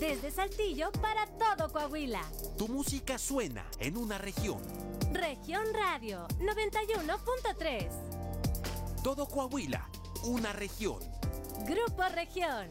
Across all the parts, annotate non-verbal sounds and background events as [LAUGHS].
Desde Saltillo para todo Coahuila. Tu música suena en una región. Región Radio 91.3. Todo Coahuila, una región. Grupo Región.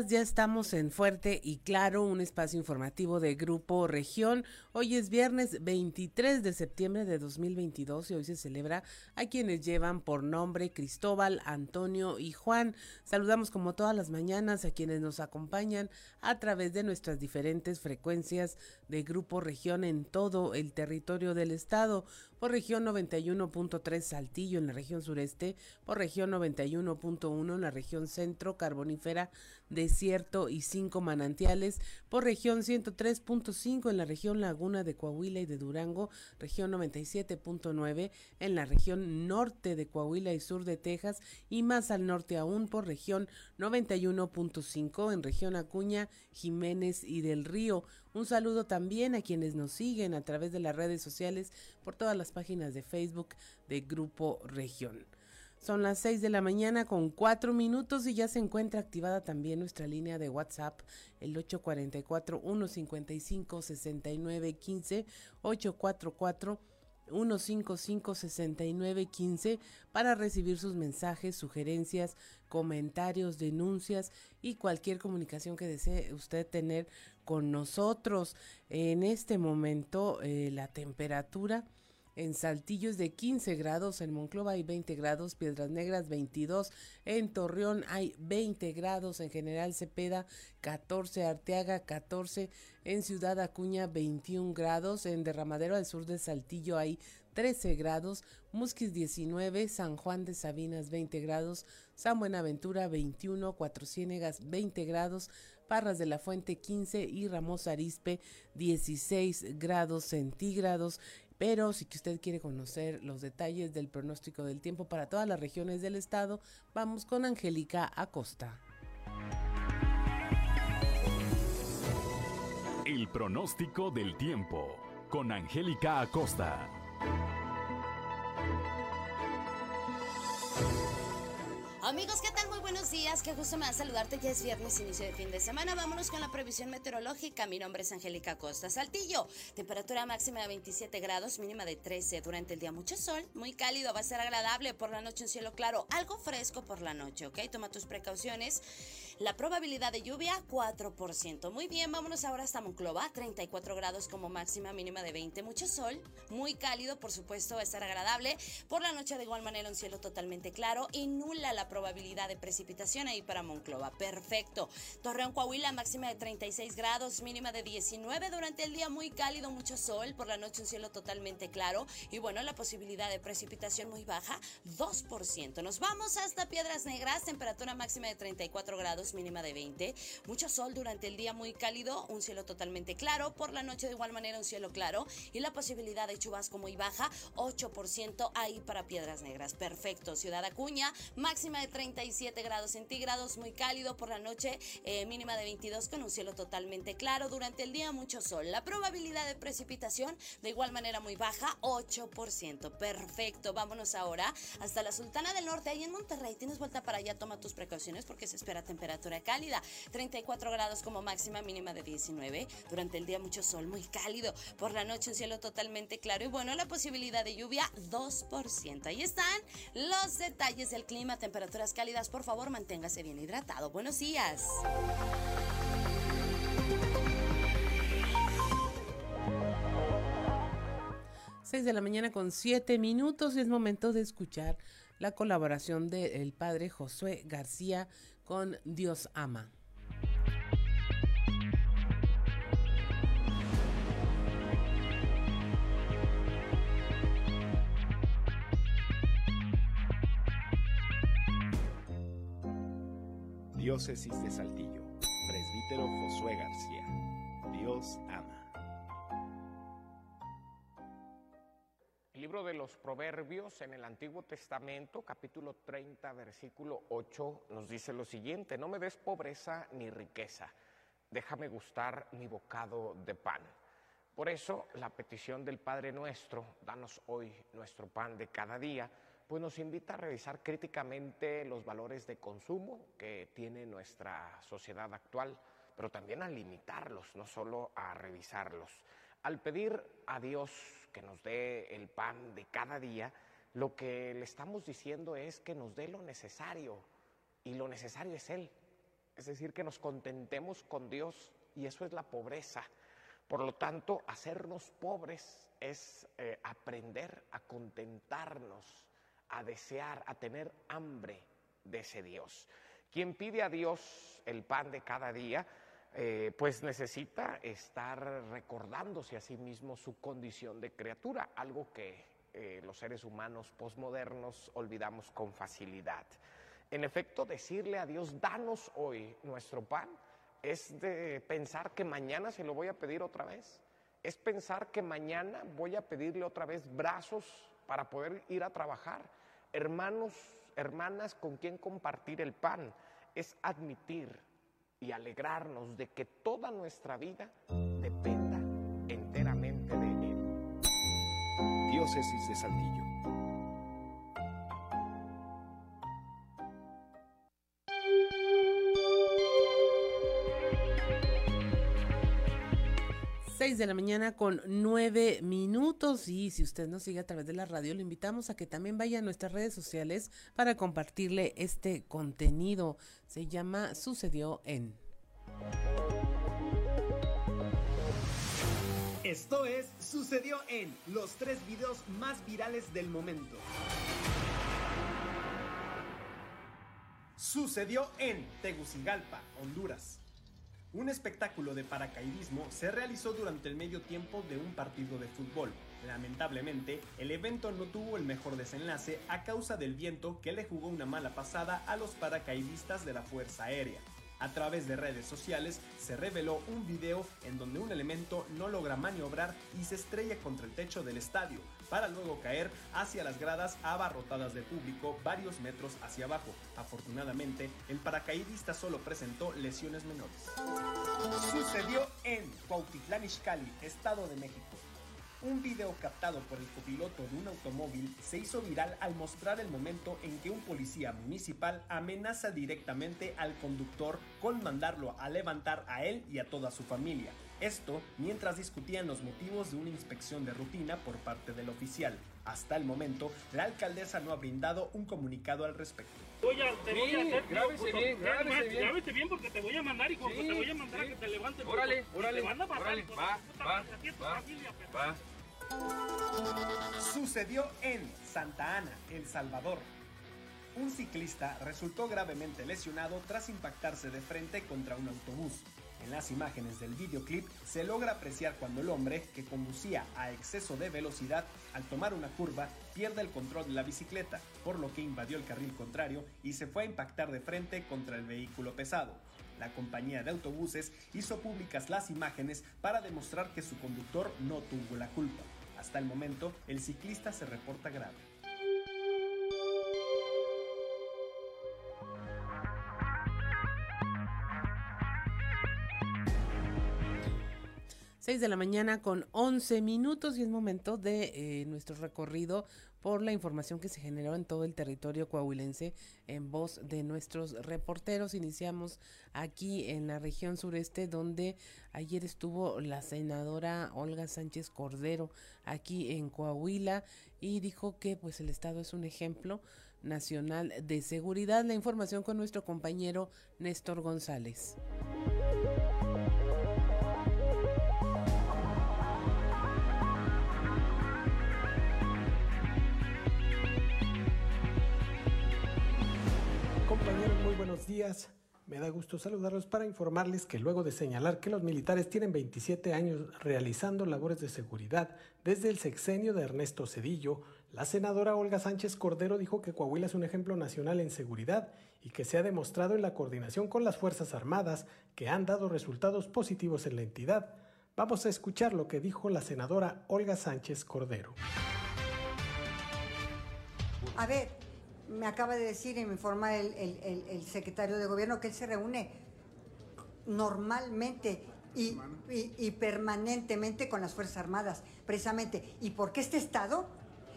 Ya estamos en Fuerte y Claro, un espacio informativo de Grupo Región. Hoy es viernes 23 de septiembre de 2022 y hoy se celebra a quienes llevan por nombre Cristóbal, Antonio y Juan. Saludamos como todas las mañanas a quienes nos acompañan a través de nuestras diferentes frecuencias de Grupo Región en todo el territorio del estado, por región 91.3 Saltillo en la región sureste, por región 91.1 en la región centro carbonífera desierto y cinco manantiales, por región 103.5 en la región Laguna de Coahuila y de Durango, región 97.9 en la región norte de Coahuila y sur de Texas y más al norte aún por región 91.5 en región Acuña, Jiménez y del Río. Un saludo también a quienes nos siguen a través de las redes sociales por todas las páginas de Facebook de Grupo Región. Son las 6 de la mañana con 4 minutos y ya se encuentra activada también nuestra línea de WhatsApp, el 844-155-6915, 844-155-6915 para recibir sus mensajes, sugerencias, comentarios, denuncias y cualquier comunicación que desee usted tener con nosotros. En este momento eh, la temperatura en Saltillo es de 15 grados, en Monclova hay 20 grados, Piedras Negras 22, en Torreón hay 20 grados, en General Cepeda 14, Arteaga 14, en Ciudad Acuña 21 grados, en Derramadero al sur de Saltillo hay 13 grados, Musquis 19, San Juan de Sabinas 20 grados, San Buenaventura 21, Cuatro Ciénegas 20 grados, Parras de la Fuente 15 y Ramos Arispe 16 grados centígrados. Pero si usted quiere conocer los detalles del pronóstico del tiempo para todas las regiones del estado, vamos con Angélica Acosta. El pronóstico del tiempo con Angélica Acosta. Amigos, ¿qué tal? Muy buenos días. Qué gusto me da saludarte. Ya es viernes, inicio de fin de semana. Vámonos con la previsión meteorológica. Mi nombre es Angélica Costa Saltillo. Temperatura máxima de 27 grados, mínima de 13. Durante el día mucho sol, muy cálido, va a ser agradable. Por la noche un cielo claro, algo fresco por la noche, ¿ok? Toma tus precauciones. La probabilidad de lluvia 4%. Muy bien, vámonos ahora hasta Monclova, 34 grados como máxima mínima de 20, mucho sol, muy cálido, por supuesto, va a estar agradable. Por la noche de igual manera un cielo totalmente claro y nula la probabilidad de precipitación ahí para Monclova. Perfecto. Torreón Coahuila máxima de 36 grados, mínima de 19 durante el día muy cálido, mucho sol, por la noche un cielo totalmente claro y bueno, la posibilidad de precipitación muy baja, 2%. Nos vamos hasta Piedras Negras, temperatura máxima de 34 grados, mínima de 20. Mucho sol durante el día muy cálido, un cielo totalmente claro, por la noche de igual manera un cielo claro y la posibilidad de chubasco muy baja, 8% ahí para Piedras Negras. Perfecto. Ciudad Acuña, máxima de 37 grados centígrados, muy cálido por la noche, eh, mínima de 22 con un cielo totalmente claro. Durante el día mucho sol. La probabilidad de precipitación de igual manera muy baja, 8%. Perfecto. Vámonos ahora hasta la Sultana del Norte, ahí en Monterrey. Tienes vuelta para allá, toma tus precauciones porque se espera temperatura cálida. 34 grados como máxima, mínima de 19. Durante el día mucho sol, muy cálido. Por la noche un cielo totalmente claro y bueno, la posibilidad de lluvia 2%. Ahí están los detalles del clima, temperaturas cálidas. Por favor, manténgase bien hidratado. Buenos días. 6 de la mañana con 7 minutos y es momento de escuchar la colaboración del padre Josué García con Dios ama. Diócesis de Saltillo, presbítero Josué García. Dios ama. Libro de los Proverbios en el Antiguo Testamento, capítulo 30, versículo 8, nos dice lo siguiente, no me des pobreza ni riqueza, déjame gustar mi bocado de pan. Por eso la petición del Padre nuestro, danos hoy nuestro pan de cada día, pues nos invita a revisar críticamente los valores de consumo que tiene nuestra sociedad actual, pero también a limitarlos, no solo a revisarlos. Al pedir a Dios que nos dé el pan de cada día, lo que le estamos diciendo es que nos dé lo necesario, y lo necesario es Él. Es decir, que nos contentemos con Dios, y eso es la pobreza. Por lo tanto, hacernos pobres es eh, aprender a contentarnos a desear, a tener hambre de ese Dios. Quien pide a Dios el pan de cada día, eh, pues necesita estar recordándose a sí mismo su condición de criatura, algo que eh, los seres humanos posmodernos olvidamos con facilidad. En efecto, decirle a Dios, danos hoy nuestro pan, es de pensar que mañana se lo voy a pedir otra vez. Es pensar que mañana voy a pedirle otra vez brazos para poder ir a trabajar hermanos, hermanas con quien compartir el pan, es admitir y alegrarnos de que toda nuestra vida dependa enteramente de Él. Diócesis de Saltillo. 6 de la mañana con 9 minutos y si usted nos sigue a través de la radio, le invitamos a que también vaya a nuestras redes sociales para compartirle este contenido. Se llama Sucedió en... Esto es Sucedió en los tres videos más virales del momento. Sucedió en Tegucigalpa, Honduras. Un espectáculo de paracaidismo se realizó durante el medio tiempo de un partido de fútbol. Lamentablemente, el evento no tuvo el mejor desenlace a causa del viento que le jugó una mala pasada a los paracaidistas de la Fuerza Aérea. A través de redes sociales se reveló un video en donde un elemento no logra maniobrar y se estrella contra el techo del estadio, para luego caer hacia las gradas abarrotadas de público varios metros hacia abajo. Afortunadamente, el paracaidista solo presentó lesiones menores. Sucedió en Cuautitlán Izcalli, Estado de México. Un video captado por el copiloto de un automóvil se hizo viral al mostrar el momento en que un policía municipal amenaza directamente al conductor con mandarlo a levantar a él y a toda su familia. Esto mientras discutían los motivos de una inspección de rutina por parte del oficial. Hasta el momento, la alcaldesa no ha brindado un comunicado al respecto. Voy a, te voy a hacer. grábese bien, grábese bien. Grábese bien porque te voy a mandar y como Sí, te voy a mandar a sí. que te levantes. Órale, órale, Te van a pasar, órale, hijo va, va, va, familia, va. Sucedió en Santa Ana, El Salvador. Un ciclista resultó gravemente lesionado tras impactarse de frente contra un autobús. En las imágenes del videoclip se logra apreciar cuando el hombre, que conducía a exceso de velocidad, al tomar una curva, pierde el control de la bicicleta, por lo que invadió el carril contrario y se fue a impactar de frente contra el vehículo pesado. La compañía de autobuses hizo públicas las imágenes para demostrar que su conductor no tuvo la culpa. Hasta el momento, el ciclista se reporta grave. 6 de la mañana con 11 minutos y es momento de eh, nuestro recorrido por la información que se generó en todo el territorio coahuilense en voz de nuestros reporteros. Iniciamos aquí en la región sureste donde ayer estuvo la senadora Olga Sánchez Cordero aquí en Coahuila y dijo que pues el estado es un ejemplo nacional de seguridad. La información con nuestro compañero Néstor González. Muy buenos días. Me da gusto saludarlos para informarles que luego de señalar que los militares tienen 27 años realizando labores de seguridad desde el sexenio de Ernesto Cedillo, la senadora Olga Sánchez Cordero dijo que Coahuila es un ejemplo nacional en seguridad y que se ha demostrado en la coordinación con las Fuerzas Armadas que han dado resultados positivos en la entidad. Vamos a escuchar lo que dijo la senadora Olga Sánchez Cordero. A ver, me acaba de decir y me informa el, el- el- el secretario de gobierno que él se reúne normalmente y, y- y permanentemente con las Fuerzas Armadas, precisamente. ¿Y porque este Estado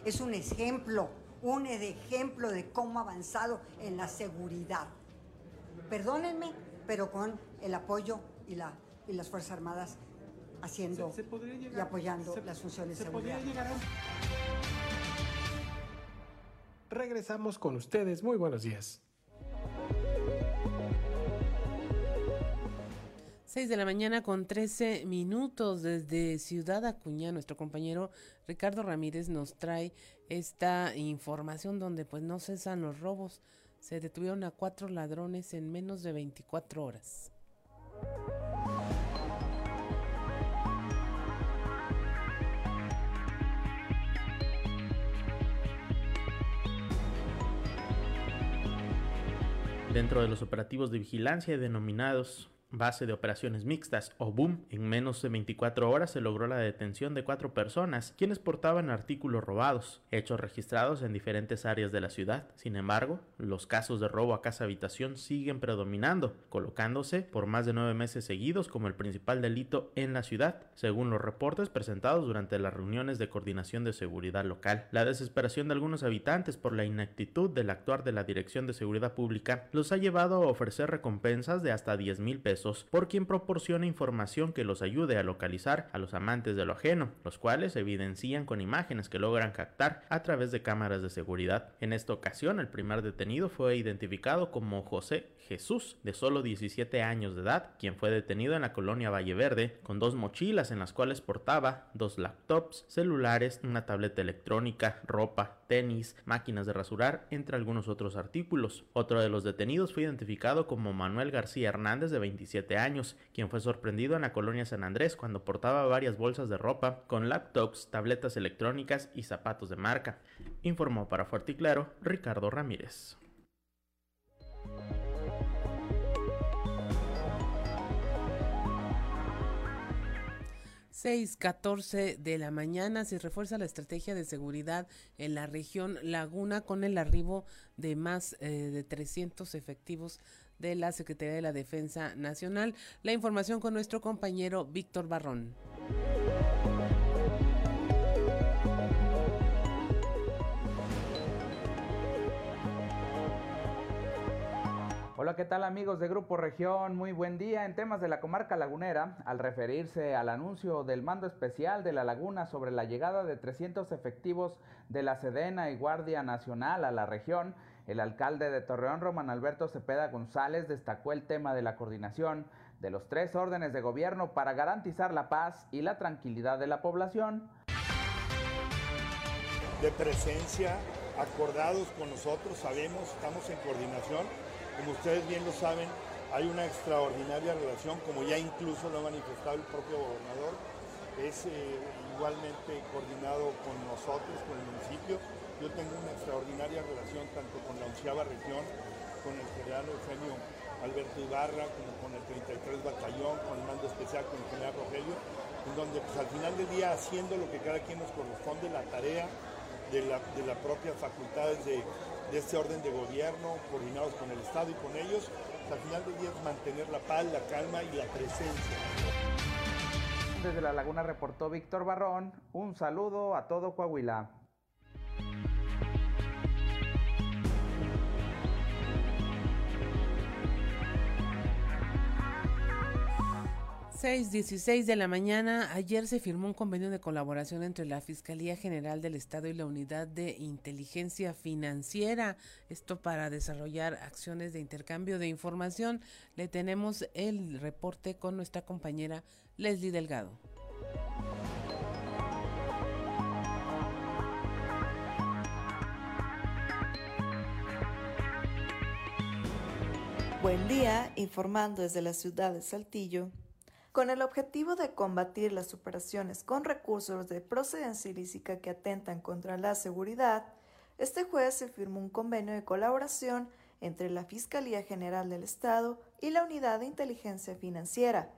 es un ejemplo, un ejemplo de cómo ha avanzado en la seguridad? Perdónenme, pero con el apoyo y, la, y las Fuerzas Armadas haciendo Se- se podría y apoyando se- las funciones de se seguridad. Regresamos con ustedes. Muy buenos días. 6 de la mañana con 13 minutos desde Ciudad Acuña. Nuestro compañero Ricardo Ramírez nos trae esta información donde pues no cesan los robos. Se detuvieron a cuatro ladrones en menos de 24 horas. Dentro de los operativos de vigilancia denominados Base de Operaciones Mixtas o BOOM, en menos de 24 horas se logró la detención de cuatro personas quienes portaban artículos robados, hechos registrados en diferentes áreas de la ciudad. Sin embargo, los casos de robo a casa habitación siguen predominando, colocándose por más de nueve meses seguidos como el principal delito en la ciudad, según los reportes presentados durante las reuniones de coordinación de seguridad local. La desesperación de algunos habitantes por la inactitud del actuar de la Dirección de Seguridad Pública los ha llevado a ofrecer recompensas de hasta 10 mil pesos por quien proporciona información que los ayude a localizar a los amantes de lo ajeno, los cuales se evidencian con imágenes que logran captar a través de cámaras de seguridad. En esta ocasión, el primer detenido fue identificado como José Jesús, de solo 17 años de edad, quien fue detenido en la colonia Valle Verde con dos mochilas en las cuales portaba dos laptops, celulares, una tableta electrónica, ropa, tenis, máquinas de rasurar, entre algunos otros artículos. Otro de los detenidos fue identificado como Manuel García Hernández, de 27 años, quien fue sorprendido en la colonia San Andrés cuando portaba varias bolsas de ropa con laptops, tabletas electrónicas y zapatos de marca. Informó para Fuerte y Claro Ricardo Ramírez. 6:14 de la mañana se refuerza la estrategia de seguridad en la región Laguna con el arribo de más eh, de 300 efectivos de la Secretaría de la Defensa Nacional. La información con nuestro compañero Víctor Barrón. Hola, ¿qué tal amigos de Grupo Región? Muy buen día. En temas de la comarca lagunera, al referirse al anuncio del mando especial de la laguna sobre la llegada de 300 efectivos de la Sedena y Guardia Nacional a la región, el alcalde de Torreón, Román Alberto Cepeda González, destacó el tema de la coordinación de los tres órdenes de gobierno para garantizar la paz y la tranquilidad de la población. De presencia, acordados con nosotros, sabemos, estamos en coordinación. Como ustedes bien lo saben, hay una extraordinaria relación, como ya incluso lo ha manifestado el propio gobernador, es eh, igualmente coordinado con nosotros, con el municipio. Yo tengo una extraordinaria relación tanto con la onceava región, con el general Eugenio Alberto Ibarra, como con el 33 Batallón, con el mando especial, con el general Rogelio, en donde pues, al final del día haciendo lo que cada quien nos corresponde, la tarea de la, de la propia facultades de, de este orden de gobierno, coordinados con el Estado y con ellos, pues, al final del día es mantener la paz, la calma y la presencia. Desde la laguna reportó Víctor Barrón, un saludo a todo Coahuila. 6.16 de la mañana, ayer se firmó un convenio de colaboración entre la Fiscalía General del Estado y la Unidad de Inteligencia Financiera, esto para desarrollar acciones de intercambio de información. Le tenemos el reporte con nuestra compañera Leslie Delgado. Buen día, informando desde la ciudad de Saltillo. Con el objetivo de combatir las operaciones con recursos de procedencia ilícita que atentan contra la seguridad, este jueves se firmó un convenio de colaboración entre la Fiscalía General del Estado y la Unidad de Inteligencia Financiera.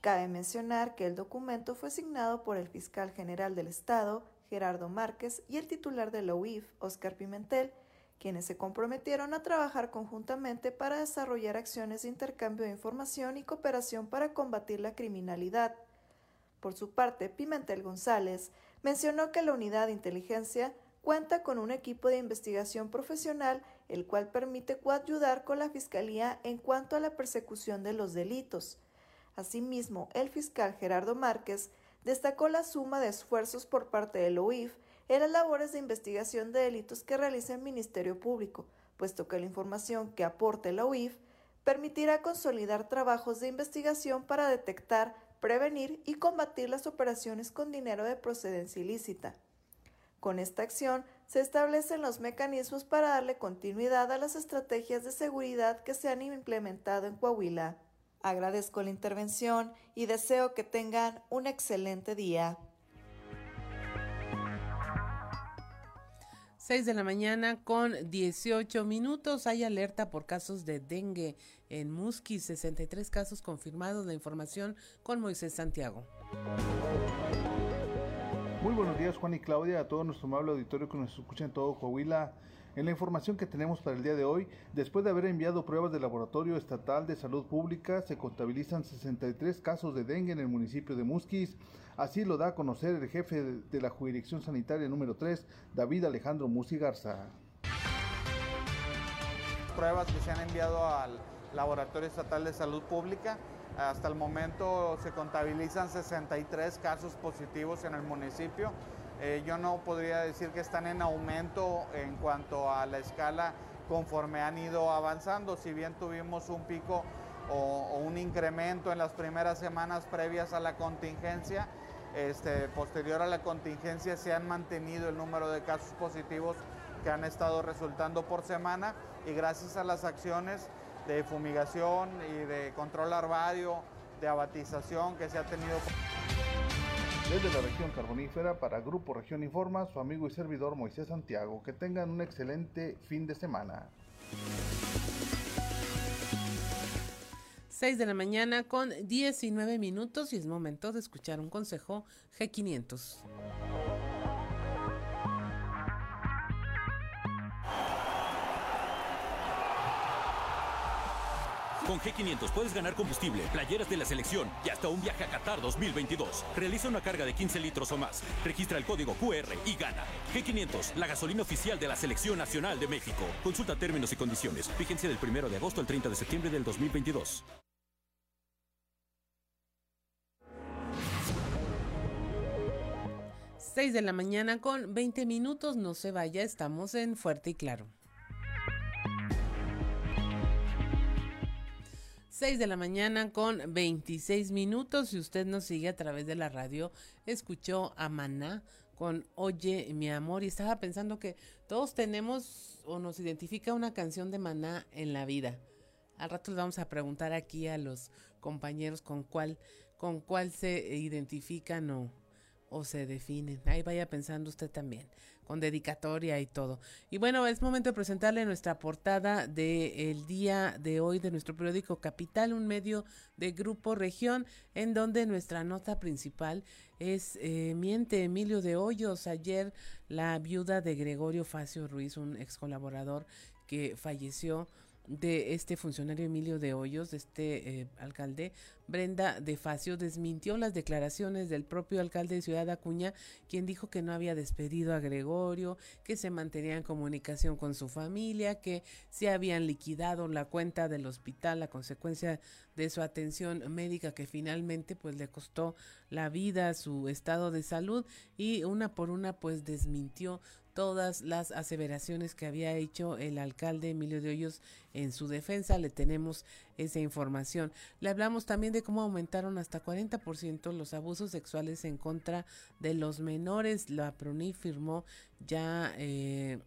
Cabe mencionar que el documento fue signado por el fiscal general del Estado, Gerardo Márquez, y el titular de la UIF, Oscar Pimentel, quienes se comprometieron a trabajar conjuntamente para desarrollar acciones de intercambio de información y cooperación para combatir la criminalidad. Por su parte, Pimentel González mencionó que la unidad de inteligencia cuenta con un equipo de investigación profesional, el cual permite coayudar con la Fiscalía en cuanto a la persecución de los delitos. Asimismo, el fiscal Gerardo Márquez destacó la suma de esfuerzos por parte del OIF en las labores de investigación de delitos que realiza el Ministerio Público, puesto que la información que aporte la UIF permitirá consolidar trabajos de investigación para detectar, prevenir y combatir las operaciones con dinero de procedencia ilícita. Con esta acción se establecen los mecanismos para darle continuidad a las estrategias de seguridad que se han implementado en Coahuila. Agradezco la intervención y deseo que tengan un excelente día. 6 de la mañana con 18 minutos. Hay alerta por casos de dengue en Musquis, 63 casos confirmados. La información con Moisés Santiago. Muy buenos días Juan y Claudia, a todo nuestro amable auditorio que nos escucha en todo Coahuila. En la información que tenemos para el día de hoy, después de haber enviado pruebas del Laboratorio Estatal de Salud Pública, se contabilizan 63 casos de dengue en el municipio de Musquis. Así lo da a conocer el jefe de la Jurisdicción Sanitaria número 3, David Alejandro Musi Garza. Pruebas que se han enviado al Laboratorio Estatal de Salud Pública. Hasta el momento se contabilizan 63 casos positivos en el municipio. Eh, yo no podría decir que están en aumento en cuanto a la escala conforme han ido avanzando, si bien tuvimos un pico o, un incremento en las primeras semanas previas a la contingencia, este, posterior a la contingencia se han mantenido el número de casos positivos que han estado resultando por semana y gracias a las acciones de fumigación y de control larvario, de abatización que se ha tenido. Desde la región carbonífera, para Grupo Región Informa, su amigo y servidor Moisés Santiago. Que tengan un excelente fin de semana. 6 de la mañana con 19 minutos y es momento de escuchar un consejo G500. Con G500 puedes ganar combustible, playeras de la selección y hasta un viaje a Qatar 2022. Realiza una carga de 15 litros o más. Registra el código QR y gana. G500, la gasolina oficial de la Selección Nacional de México. Consulta términos y condiciones. Vigencia del 1 de agosto al 30 de septiembre del 2022. 6 de la mañana con 20 minutos, no se vaya, estamos en Fuerte y Claro. 6 de la mañana con 26 minutos. Si usted nos sigue a través de la radio, escuchó a Maná con Oye mi amor y estaba pensando que todos tenemos o nos identifica una canción de Maná en la vida. Al rato les vamos a preguntar aquí a los compañeros con cuál con cuál se identifican o, o se definen. Ahí vaya pensando usted también, con dedicatoria y todo. Y bueno, es momento de presentarle nuestra portada del día de hoy de nuestro periódico Capital, un medio de Grupo Región, en donde nuestra nota principal es eh, Miente Emilio de Hoyos. Ayer la viuda de Gregorio Facio Ruiz, un ex colaborador que falleció de este funcionario Emilio de Hoyos, de este eh, alcalde, Brenda de Facio, desmintió las declaraciones del propio alcalde de Ciudad Acuña, quien dijo que no había despedido a Gregorio, que se mantenía en comunicación con su familia, que se habían liquidado la cuenta del hospital a consecuencia de su atención médica que finalmente pues le costó la vida, su estado de salud y una por una pues desmintió todas las aseveraciones que había hecho el alcalde Emilio de Hoyos en su defensa. Le tenemos esa información. Le hablamos también de cómo aumentaron hasta 40% los abusos sexuales en contra de los menores. La PRONI firmó ya... Eh,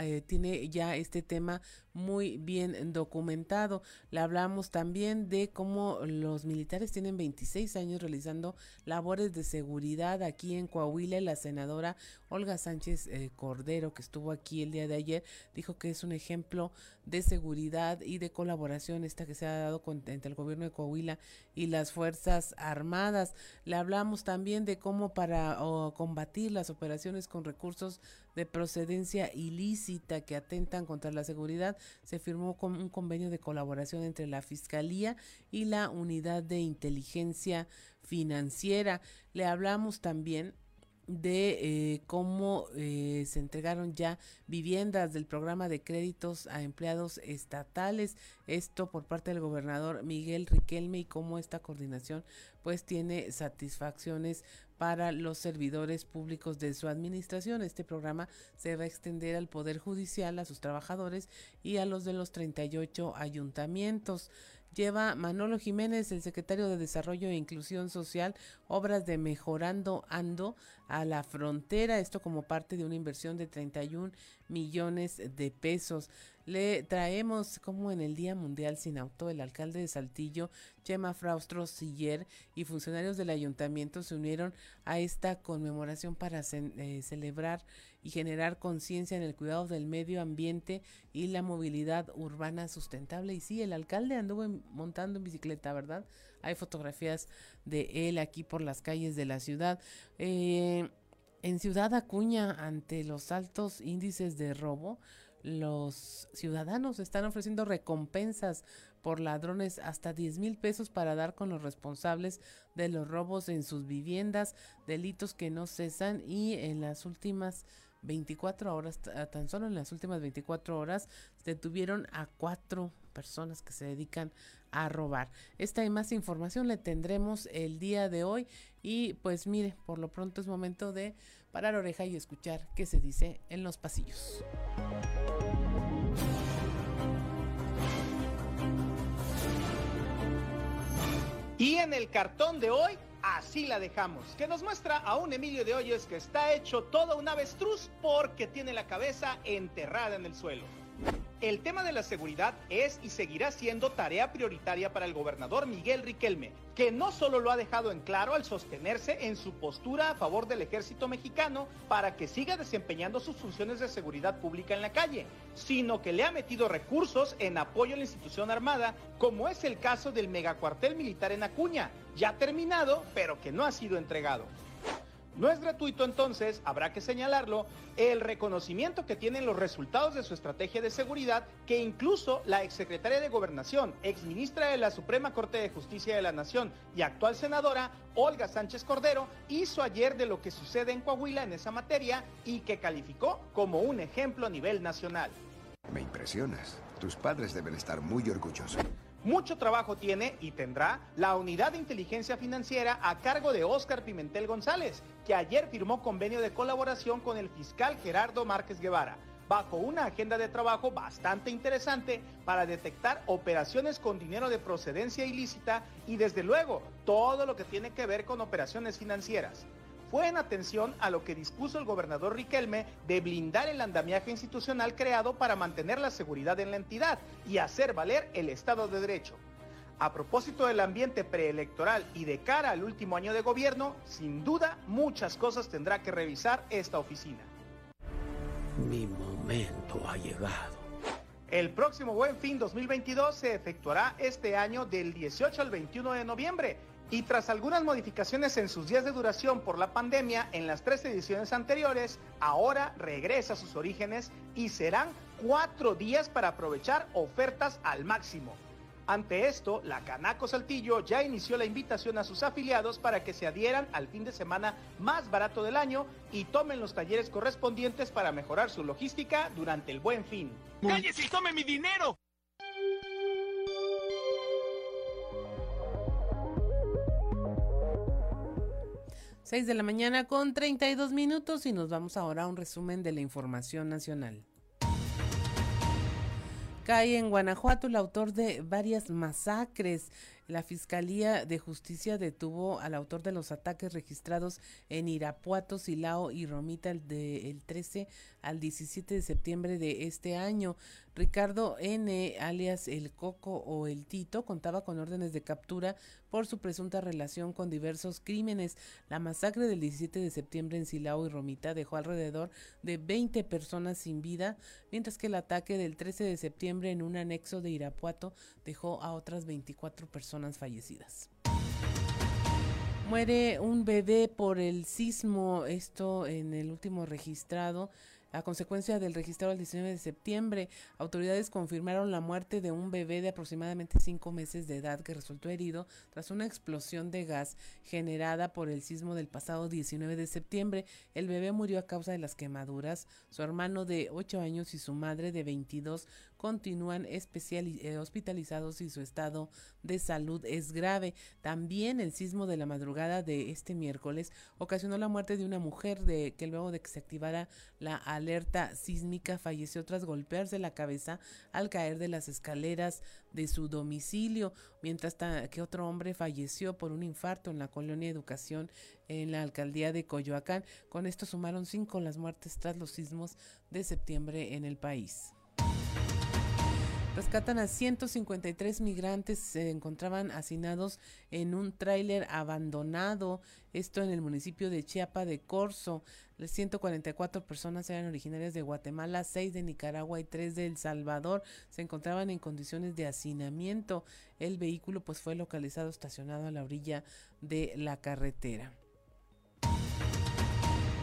eh, tiene ya este tema muy bien documentado. Le hablamos también de cómo los militares tienen 26 años realizando labores de seguridad aquí en Coahuila. La senadora Olga Sánchez eh, Cordero, que estuvo aquí el día de ayer, dijo que es un ejemplo de seguridad y de colaboración esta que se ha dado entre el gobierno de Coahuila y las Fuerzas Armadas. Le hablamos también de cómo para combatir las operaciones con recursos de procedencia ilícita que atentan contra la seguridad, se firmó con un convenio de colaboración entre la Fiscalía y la Unidad de Inteligencia Financiera. Le hablamos también de eh, cómo eh, se entregaron ya viviendas del programa de créditos a empleados estatales, esto por parte del gobernador Miguel Riquelme y cómo esta coordinación pues tiene satisfacciones para los servidores públicos de su administración. Este programa se va a extender al Poder Judicial, a sus trabajadores y a los de los 38 ayuntamientos lleva Manolo Jiménez, el secretario de Desarrollo e Inclusión Social, obras de Mejorando Ando a la frontera, esto como parte de una inversión de 31 millones de pesos. Le traemos como en el Día Mundial sin Auto, el alcalde de Saltillo, Chema Fraustro Siller y funcionarios del ayuntamiento se unieron a esta conmemoración para eh, celebrar y generar conciencia en el cuidado del medio ambiente y la movilidad urbana sustentable. Y sí, el alcalde anduvo montando en bicicleta, ¿verdad? Hay fotografías de él aquí por las calles de la ciudad. Eh, en Ciudad Acuña, ante los altos índices de robo, los ciudadanos están ofreciendo recompensas por ladrones hasta 10 mil pesos para dar con los responsables de los robos en sus viviendas, delitos que no cesan y en las últimas 24 horas, tan solo en las últimas 24 horas, detuvieron a cuatro personas que se dedican a robar. Esta y más información le tendremos el día de hoy y pues mire, por lo pronto es momento de parar oreja y escuchar qué se dice en los pasillos. Y en el cartón de hoy, así la dejamos, que nos muestra a un Emilio de Hoyos que está hecho todo un avestruz porque tiene la cabeza enterrada en el suelo. El tema de la seguridad es y seguirá siendo tarea prioritaria para el gobernador Miguel Riquelme, que no solo lo ha dejado en claro al sostenerse en su postura a favor del ejército mexicano para que siga desempeñando sus funciones de seguridad pública en la calle, sino que le ha metido recursos en apoyo a la institución armada, como es el caso del megacuartel militar en Acuña, ya terminado, pero que no ha sido entregado. No es gratuito entonces, habrá que señalarlo, el reconocimiento que tienen los resultados de su estrategia de seguridad que incluso la exsecretaria de Gobernación, exministra de la Suprema Corte de Justicia de la Nación y actual senadora, Olga Sánchez Cordero, hizo ayer de lo que sucede en Coahuila en esa materia y que calificó como un ejemplo a nivel nacional. Me impresionas. Tus padres deben estar muy orgullosos. Mucho trabajo tiene y tendrá la unidad de inteligencia financiera a cargo de Óscar Pimentel González, que ayer firmó convenio de colaboración con el fiscal Gerardo Márquez Guevara, bajo una agenda de trabajo bastante interesante para detectar operaciones con dinero de procedencia ilícita y desde luego todo lo que tiene que ver con operaciones financieras fue en atención a lo que dispuso el gobernador Riquelme de blindar el andamiaje institucional creado para mantener la seguridad en la entidad y hacer valer el Estado de Derecho. A propósito del ambiente preelectoral y de cara al último año de gobierno, sin duda muchas cosas tendrá que revisar esta oficina. Mi momento ha llegado. El próximo Buen Fin 2022 se efectuará este año del 18 al 21 de noviembre y tras algunas modificaciones en sus días de duración por la pandemia en las tres ediciones anteriores, ahora regresa a sus orígenes y serán cuatro días para aprovechar ofertas al máximo. Ante esto, la Canaco Saltillo ya inició la invitación a sus afiliados para que se adhieran al fin de semana más barato del año y tomen los talleres correspondientes para mejorar su logística durante el buen fin. ¡Cállese y tome mi dinero! 6 de la mañana con 32 minutos y nos vamos ahora a un resumen de la información nacional. Cae en Guanajuato el autor de varias masacres. La Fiscalía de Justicia detuvo al autor de los ataques registrados en Irapuato, Silao y Romita el del 13 al 17 de septiembre de este año. Ricardo N., alias el Coco o el Tito, contaba con órdenes de captura por su presunta relación con diversos crímenes. La masacre del 17 de septiembre en Silao y Romita dejó alrededor de 20 personas sin vida, mientras que el ataque del 13 de septiembre en un anexo de Irapuato dejó a otras 24 personas fallecidas. Muere un bebé por el sismo, esto en el último registrado a consecuencia del registro del 19 de septiembre, autoridades confirmaron la muerte de un bebé de aproximadamente cinco meses de edad que resultó herido tras una explosión de gas generada por el sismo del pasado 19 de septiembre. El bebé murió a causa de las quemaduras. Su hermano de 8 años y su madre de 22 continúan eh, hospitalizados y su estado de salud es grave. También el sismo de la madrugada de este miércoles ocasionó la muerte de una mujer de que luego de que se activara la alerta sísmica falleció tras golpearse la cabeza al caer de las escaleras de su domicilio, mientras que otro hombre falleció por un infarto en la colonia Educación en la alcaldía de Coyoacán. Con esto sumaron cinco las muertes tras los sismos de septiembre en el país. Rescatan a 153 migrantes, se encontraban hacinados en un tráiler abandonado, esto en el municipio de Chiapa de Corzo. Las 144 personas eran originarias de Guatemala, 6 de Nicaragua y 3 de El Salvador. Se encontraban en condiciones de hacinamiento. El vehículo pues fue localizado estacionado a la orilla de la carretera.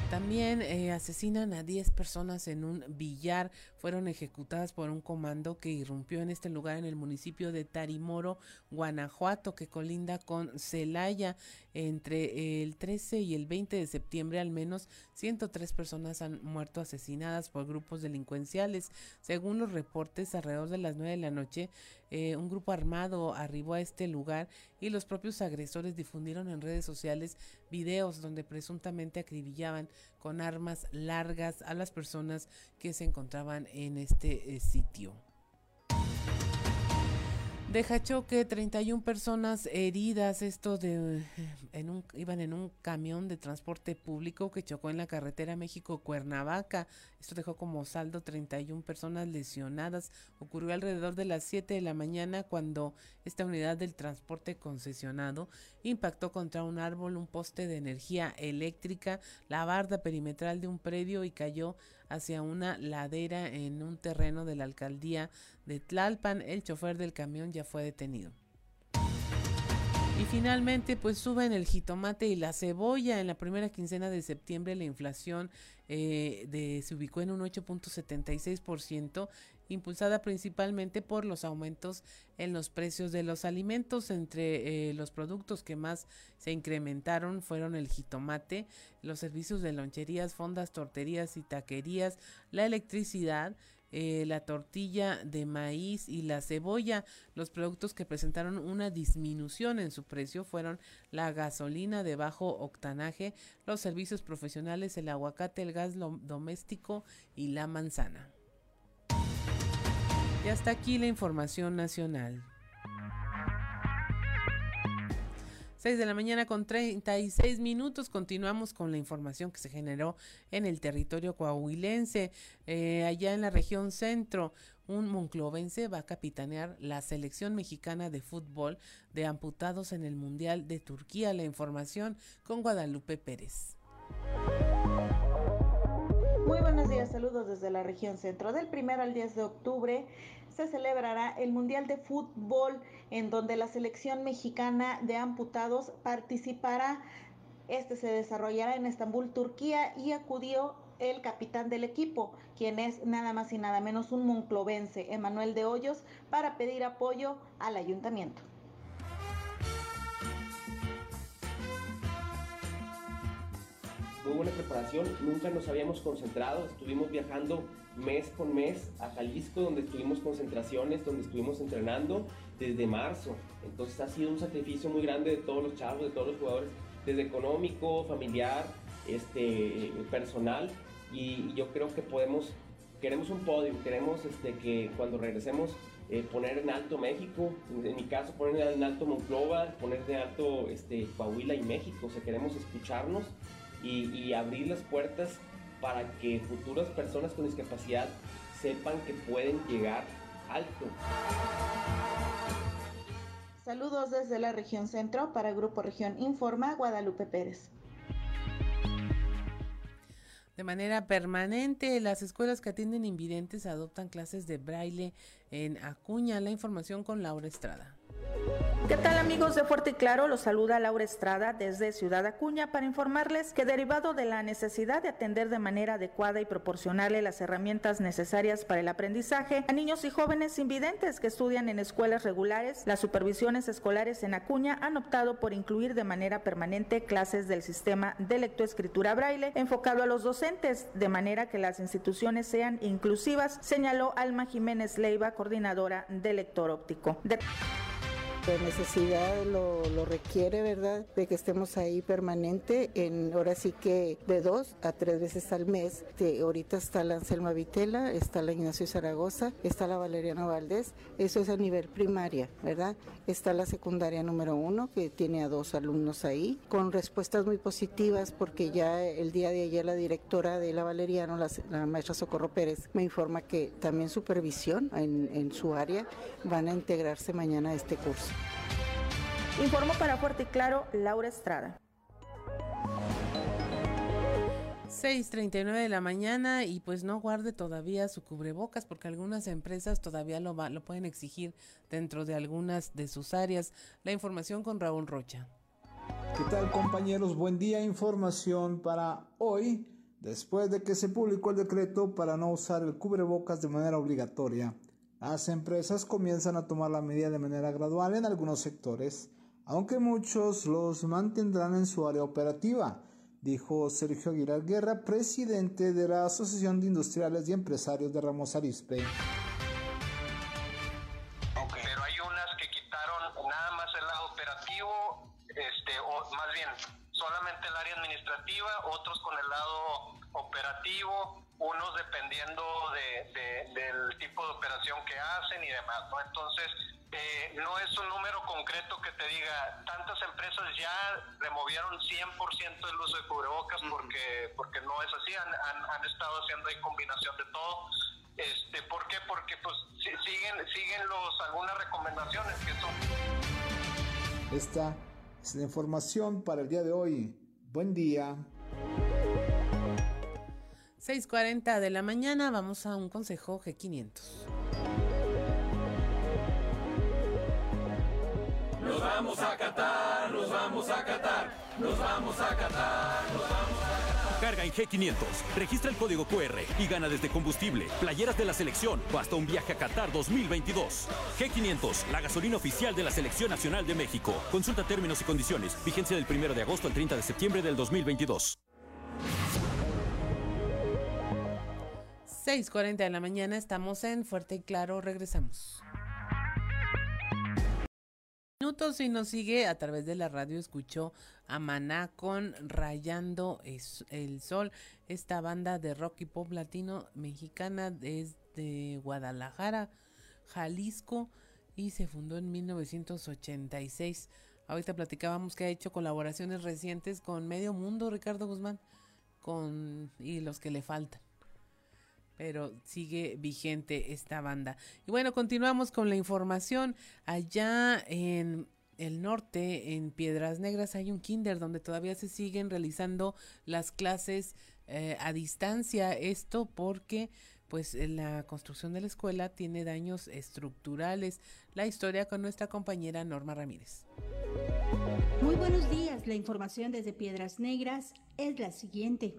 También eh, asesinan a 10 personas en un billar. Fueron ejecutadas por un comando que irrumpió en este lugar en el municipio de Tarimoro, Guanajuato, que colinda con Celaya. Entre el 13 y el 20 de septiembre, al menos 103 personas han muerto asesinadas por grupos delincuenciales. Según los reportes, alrededor de las 9 de la noche, eh, un grupo armado arribó a este lugar y los propios agresores difundieron en redes sociales videos donde presuntamente acribillaban con armas largas a las personas que se encontraban en este eh, sitio. Deja choque, 31 personas heridas, esto de en un, iban en un camión de transporte público que chocó en la carretera México-Cuernavaca. Esto dejó como saldo 31 personas lesionadas. Ocurrió alrededor de las 7 de la mañana cuando esta unidad del transporte concesionado impactó contra un árbol, un poste de energía eléctrica, la barda perimetral de un predio y cayó hacia una ladera en un terreno de la alcaldía de Tlalpan. El chofer del camión ya fue detenido. Y finalmente, pues suben el jitomate y la cebolla. En la primera quincena de septiembre la inflación eh, se ubicó en un 8.76%, impulsada principalmente por los aumentos en los precios de los alimentos. Entre eh, los productos que más se incrementaron fueron el jitomate, los servicios de loncherías, fondas, torterías y taquerías, la electricidad, eh, la tortilla de maíz y la cebolla. Los productos que presentaron una disminución en su precio fueron la gasolina de bajo octanaje, los servicios profesionales, el aguacate, el gas doméstico y la manzana. Y hasta aquí la información nacional. 6 de la mañana con 36 minutos. Continuamos con la información que se generó en el territorio coahuilense. Eh, allá en la región centro, un monclovense va a capitanear la selección mexicana de fútbol de amputados en el Mundial de Turquía. La información con Guadalupe Pérez. Muy buenos días, saludos desde la región centro. Del 1 al 10 de octubre se celebrará el Mundial de Fútbol en donde la selección mexicana de amputados participará. Este se desarrollará en Estambul, Turquía y acudió el capitán del equipo, quien es nada más y nada menos un monclovense, Emanuel de Hoyos, para pedir apoyo al ayuntamiento. Muy buena preparación, nunca nos habíamos concentrado, estuvimos viajando mes con mes a Jalisco, donde estuvimos concentraciones, donde estuvimos entrenando desde marzo. Entonces ha sido un sacrificio muy grande de todos los chavos, de todos los jugadores, desde económico, familiar, este, personal. Y, yo creo que podemos, queremos un podio, queremos este, que cuando regresemos eh, poner en alto México, en mi caso poner en alto Monclova, poner en alto este, Coahuila y México. O sea, queremos escucharnos y, y abrir las puertas para que futuras personas con discapacidad sepan que pueden llegar alto. Saludos desde la región centro para Grupo Región Informa, Guadalupe Pérez. De manera permanente, las escuelas que atienden invidentes adoptan clases de braille en Acuña. La información con Laura Estrada. ¿Qué tal amigos de Fuerte y Claro? Los saluda Laura Estrada desde Ciudad Acuña para informarles que derivado de la necesidad de atender de manera adecuada y proporcionarle las herramientas necesarias para el aprendizaje a niños y jóvenes invidentes que estudian en escuelas regulares, las supervisiones escolares en Acuña han optado por incluir de manera permanente clases del sistema de lectoescritura braille enfocado a los docentes, de manera que las instituciones sean inclusivas, señaló Alma Jiménez Leiva, coordinadora de lector óptico. La necesidad lo, lo, requiere, ¿verdad? De que estemos ahí permanente, en ahora sí que de dos a tres veces al mes. Ahorita está la Anselma Vitela, está la Ignacio Zaragoza, está la Valeriana Valdés, eso es a nivel primaria, ¿verdad? Está la secundaria número uno, que tiene a dos alumnos ahí, con respuestas muy positivas, porque ya el día de ayer la directora de la Valeriano, la, la maestra Socorro Pérez, me informa que también supervisión en, en su área van a integrarse mañana a este curso. Informó para Fuerte y Claro Laura Estrada. 6.39 de la mañana y pues no guarde todavía su cubrebocas porque algunas empresas todavía lo, va, lo pueden exigir dentro de algunas de sus áreas. La información con Raúl Rocha. ¿Qué tal compañeros? Buen día. Información para hoy. Después de que se publicó el decreto para no usar el cubrebocas de manera obligatoria, las empresas comienzan a tomar la medida de manera gradual en algunos sectores aunque muchos los mantendrán en su área operativa, dijo Sergio Aguilar Guerra, presidente de la Asociación de Industriales y Empresarios de Ramos Arizpe. Pero hay unas que quitaron nada más el lado operativo, este, o más bien solamente el área administrativa, otros con el lado operativo, unos dependiendo del tipo de operación que hacen y demás, ¿no? Entonces, eh, no es un número concreto que te diga, tantas empresas ya removieron 100% el uso de cubrebocas porque, porque no es así, han, han, estado haciendo ahí combinación de todo. Este, ¿Por qué? Porque pues siguen, siguen los, algunas recomendaciones que son... Esta es la información para el día de hoy. Buen día. 6.40 de la mañana, vamos a un consejo G500. Nos vamos a Qatar, nos vamos a Qatar, nos vamos a Qatar, nos vamos a Qatar. Carga en G500, registra el código QR y gana desde combustible, playeras de la selección o hasta un viaje a Qatar 2022. G500, la gasolina oficial de la Selección Nacional de México. Consulta términos y condiciones. Vigencia del 1 de agosto al 30 de septiembre del 2022. 6:40 de la mañana, estamos en Fuerte y Claro, regresamos. Minutos y nos sigue a través de la radio, escuchó a Maná con Rayando el Sol, esta banda de rock y pop latino mexicana desde Guadalajara, Jalisco, y se fundó en 1986. Ahorita platicábamos que ha hecho colaboraciones recientes con Medio Mundo, Ricardo Guzmán, con y los que le faltan pero sigue vigente esta banda. Y bueno, continuamos con la información. Allá en el norte, en Piedras Negras, hay un kinder donde todavía se siguen realizando las clases eh, a distancia. Esto porque pues la construcción de la escuela tiene daños estructurales. La historia con nuestra compañera Norma Ramírez. Muy buenos días. La información desde Piedras Negras es la siguiente.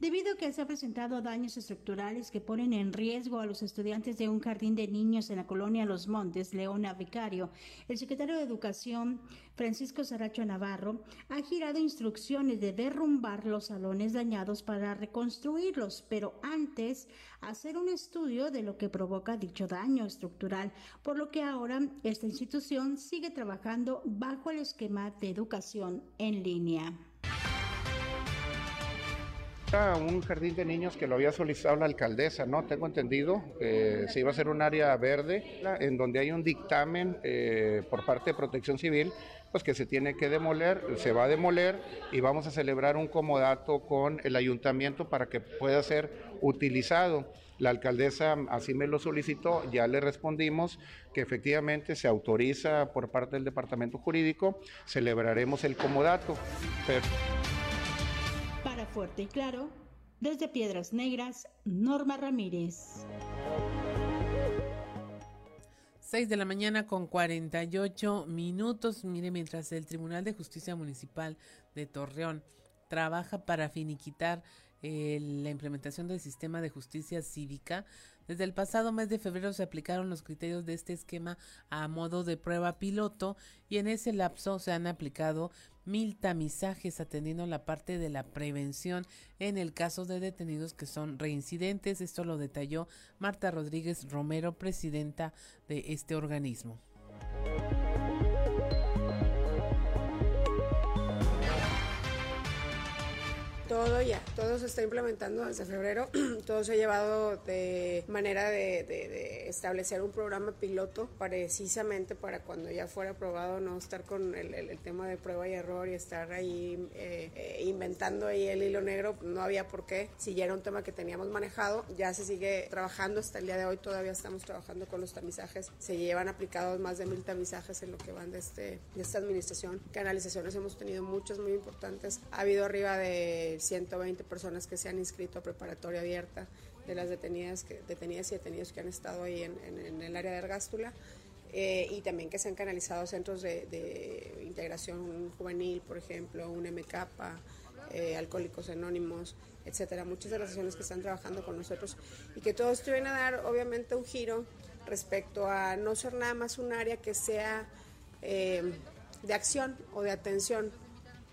Debido a que se han presentado daños estructurales que ponen en riesgo a los estudiantes de un jardín de niños en la colonia Los Montes, Leona Vicario, el secretario de Educación, Francisco Saracho Navarro, ha girado instrucciones de derrumbar los salones dañados para reconstruirlos, pero antes hacer un estudio de lo que provoca dicho daño estructural, por lo que ahora esta institución sigue trabajando bajo el esquema de educación en línea un jardín de niños que lo había solicitado la alcaldesa, ¿no? Tengo entendido, que se iba a hacer un área verde en donde hay un dictamen eh, por parte de Protección Civil, pues que se tiene que demoler, se va a demoler y vamos a celebrar un comodato con el ayuntamiento para que pueda ser utilizado. La alcaldesa así me lo solicitó, ya le respondimos que efectivamente se autoriza por parte del departamento jurídico, celebraremos el comodato. Para Fuerte y Claro, desde Piedras Negras, Norma Ramírez. 6 de la mañana con 48 minutos. Mire, mientras el Tribunal de Justicia Municipal de Torreón trabaja para finiquitar eh, la implementación del sistema de justicia cívica, desde el pasado mes de febrero se aplicaron los criterios de este esquema a modo de prueba piloto y en ese lapso se han aplicado mil tamizajes atendiendo la parte de la prevención en el caso de detenidos que son reincidentes. Esto lo detalló Marta Rodríguez Romero, presidenta de este organismo. Todo ya, todo se está implementando desde febrero, [CLEARS THROAT] todo se ha llevado de manera de, establecer un programa piloto precisamente para cuando ya fuera aprobado no estar con el, tema de prueba y error y estar ahí eh, eh, inventando ahí el hilo negro, no había por qué, si ya era un tema que teníamos manejado, ya se sigue trabajando. Hasta el día de hoy, todavía estamos trabajando con los tamizajes, se llevan aplicados más de mil tamizajes en lo que van de, este, de esta administración, canalizaciones hemos tenido muchas muy importantes, ha habido arriba de 120 personas que se han inscrito a preparatoria abierta de las detenidas, que, detenidas y detenidos que han estado ahí en, el área de Ergástula. Eh, y también que se han canalizado centros de, integración juvenil, por ejemplo, un MK, eh, Alcohólicos Anónimos, etcétera. Muchas de las acciones que están trabajando con nosotros y que todos te a dar, obviamente, un giro respecto a no ser nada más un área que sea eh, de acción o de atención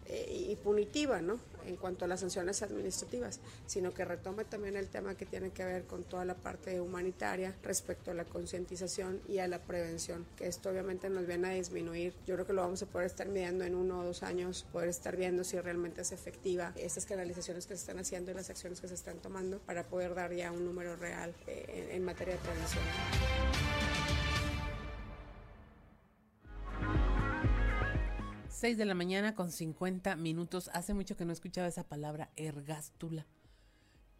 y punitiva, ¿no? En cuanto a las sanciones administrativas, sino que retome también el tema que tiene que ver con toda la parte humanitaria respecto a la concientización y a la prevención, que esto obviamente nos viene a disminuir. Yo creo que lo vamos a poder estar midiendo en uno o dos años, poder estar viendo si realmente es efectiva estas canalizaciones que se están haciendo y las acciones que se están tomando para poder dar ya un número real eh, en materia de prevención. 6 de la mañana con 50 minutos. Hace mucho que no escuchaba esa palabra ergástula,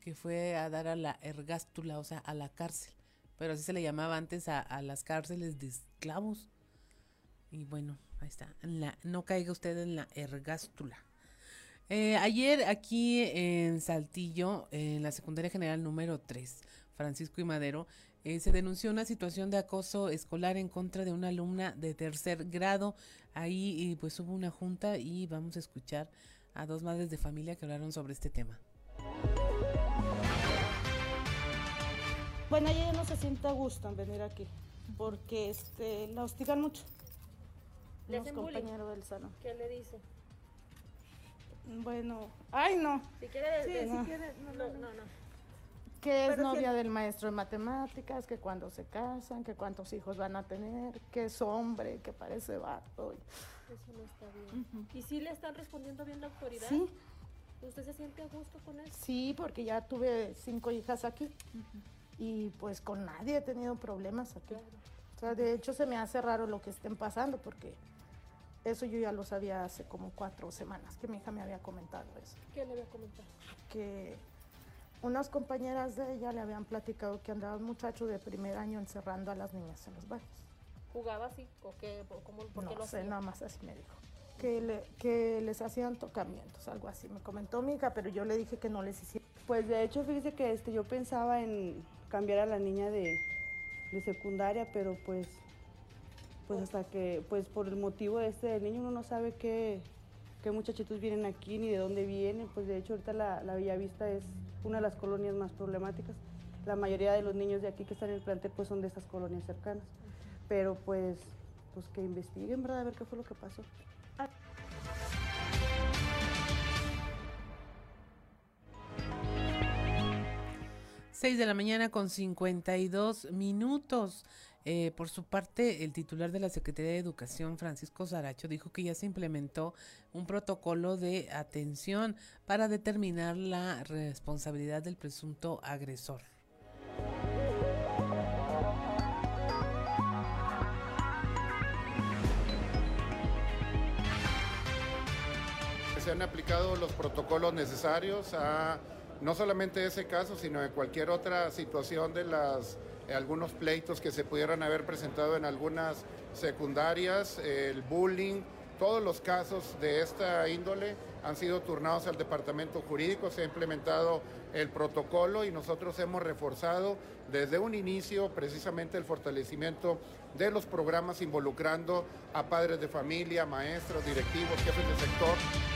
que fue a dar a la ergástula, o sea, a la cárcel. Pero así se le llamaba antes a, las cárceles de esclavos. Y bueno, ahí está. no caiga usted en la ergástula. Eh, ayer aquí en Saltillo, en la secundaria general número 3, Francisco y Madero, eh, se denunció una situación de acoso escolar en contra de una alumna de tercer grado. Ahí pues hubo una junta y vamos a escuchar a dos madres de familia que hablaron sobre este tema. Bueno, ella no se siente a gusto en venir aquí porque este, la hostigan mucho. Los compañeros del salón. ¿Qué le dice? Bueno, ay no. Si quiere, Sí, si no. quiere, no, no, no. no. Que es Pero novia si- del maestro de matemáticas, que cuando se casan, que cuántos hijos van a tener, que es hombre, que parece vato. Eso no está bien. ¿Y si le están respondiendo bien la autoridad? Sí. ¿Usted se siente a gusto con eso? Sí, porque ya tuve cinco hijas aquí y pues con nadie he tenido problemas aquí. O sea, de hecho se me hace raro lo que estén pasando porque eso yo ya lo sabía hace como cuatro semanas que mi hija me había comentado eso. ¿Qué le voy a comentar? Que unas compañeras de ella le habían platicado que andaba un muchacho de primer año encerrando a las niñas en los baños. ¿Jugaba así? ¿O qué? ¿O cómo, ¿Por qué no lo sé, hacía? nada más así me dijo. Que, le- que les hacían tocamientos, algo así. Me comentó mi hija, pero yo le dije que no les hiciera. Pues de hecho, fíjese que este, yo pensaba en cambiar a la niña de, de secundaria, pero pues, pues hasta que, pues por el motivo este del niño uno no sabe qué, qué muchachitos vienen aquí ni de dónde vienen. Pues de hecho ahorita la, la Bellavista es una de las colonias más problemáticas. La mayoría de los niños de aquí que están en el plantel pues son de estas colonias cercanas. Pero pues, pues que investiguen, ¿verdad? A ver qué fue lo que pasó. 6 de la mañana con 52 minutos. Eh, por su parte, el titular de la Secretaría de Educación, Francisco Saracho, dijo que ya se implementó un protocolo de atención para determinar la responsabilidad del presunto agresor. Se han aplicado los protocolos necesarios a no solamente ese caso, sino en cualquier otra situación de las algunos pleitos que se pudieran haber presentado en algunas secundarias, el bullying, todos los casos de esta índole han sido turnados al departamento jurídico, se ha implementado el protocolo y nosotros hemos reforzado desde un inicio precisamente el fortalecimiento de los programas involucrando a padres de familia, maestros, directivos, jefes de sector.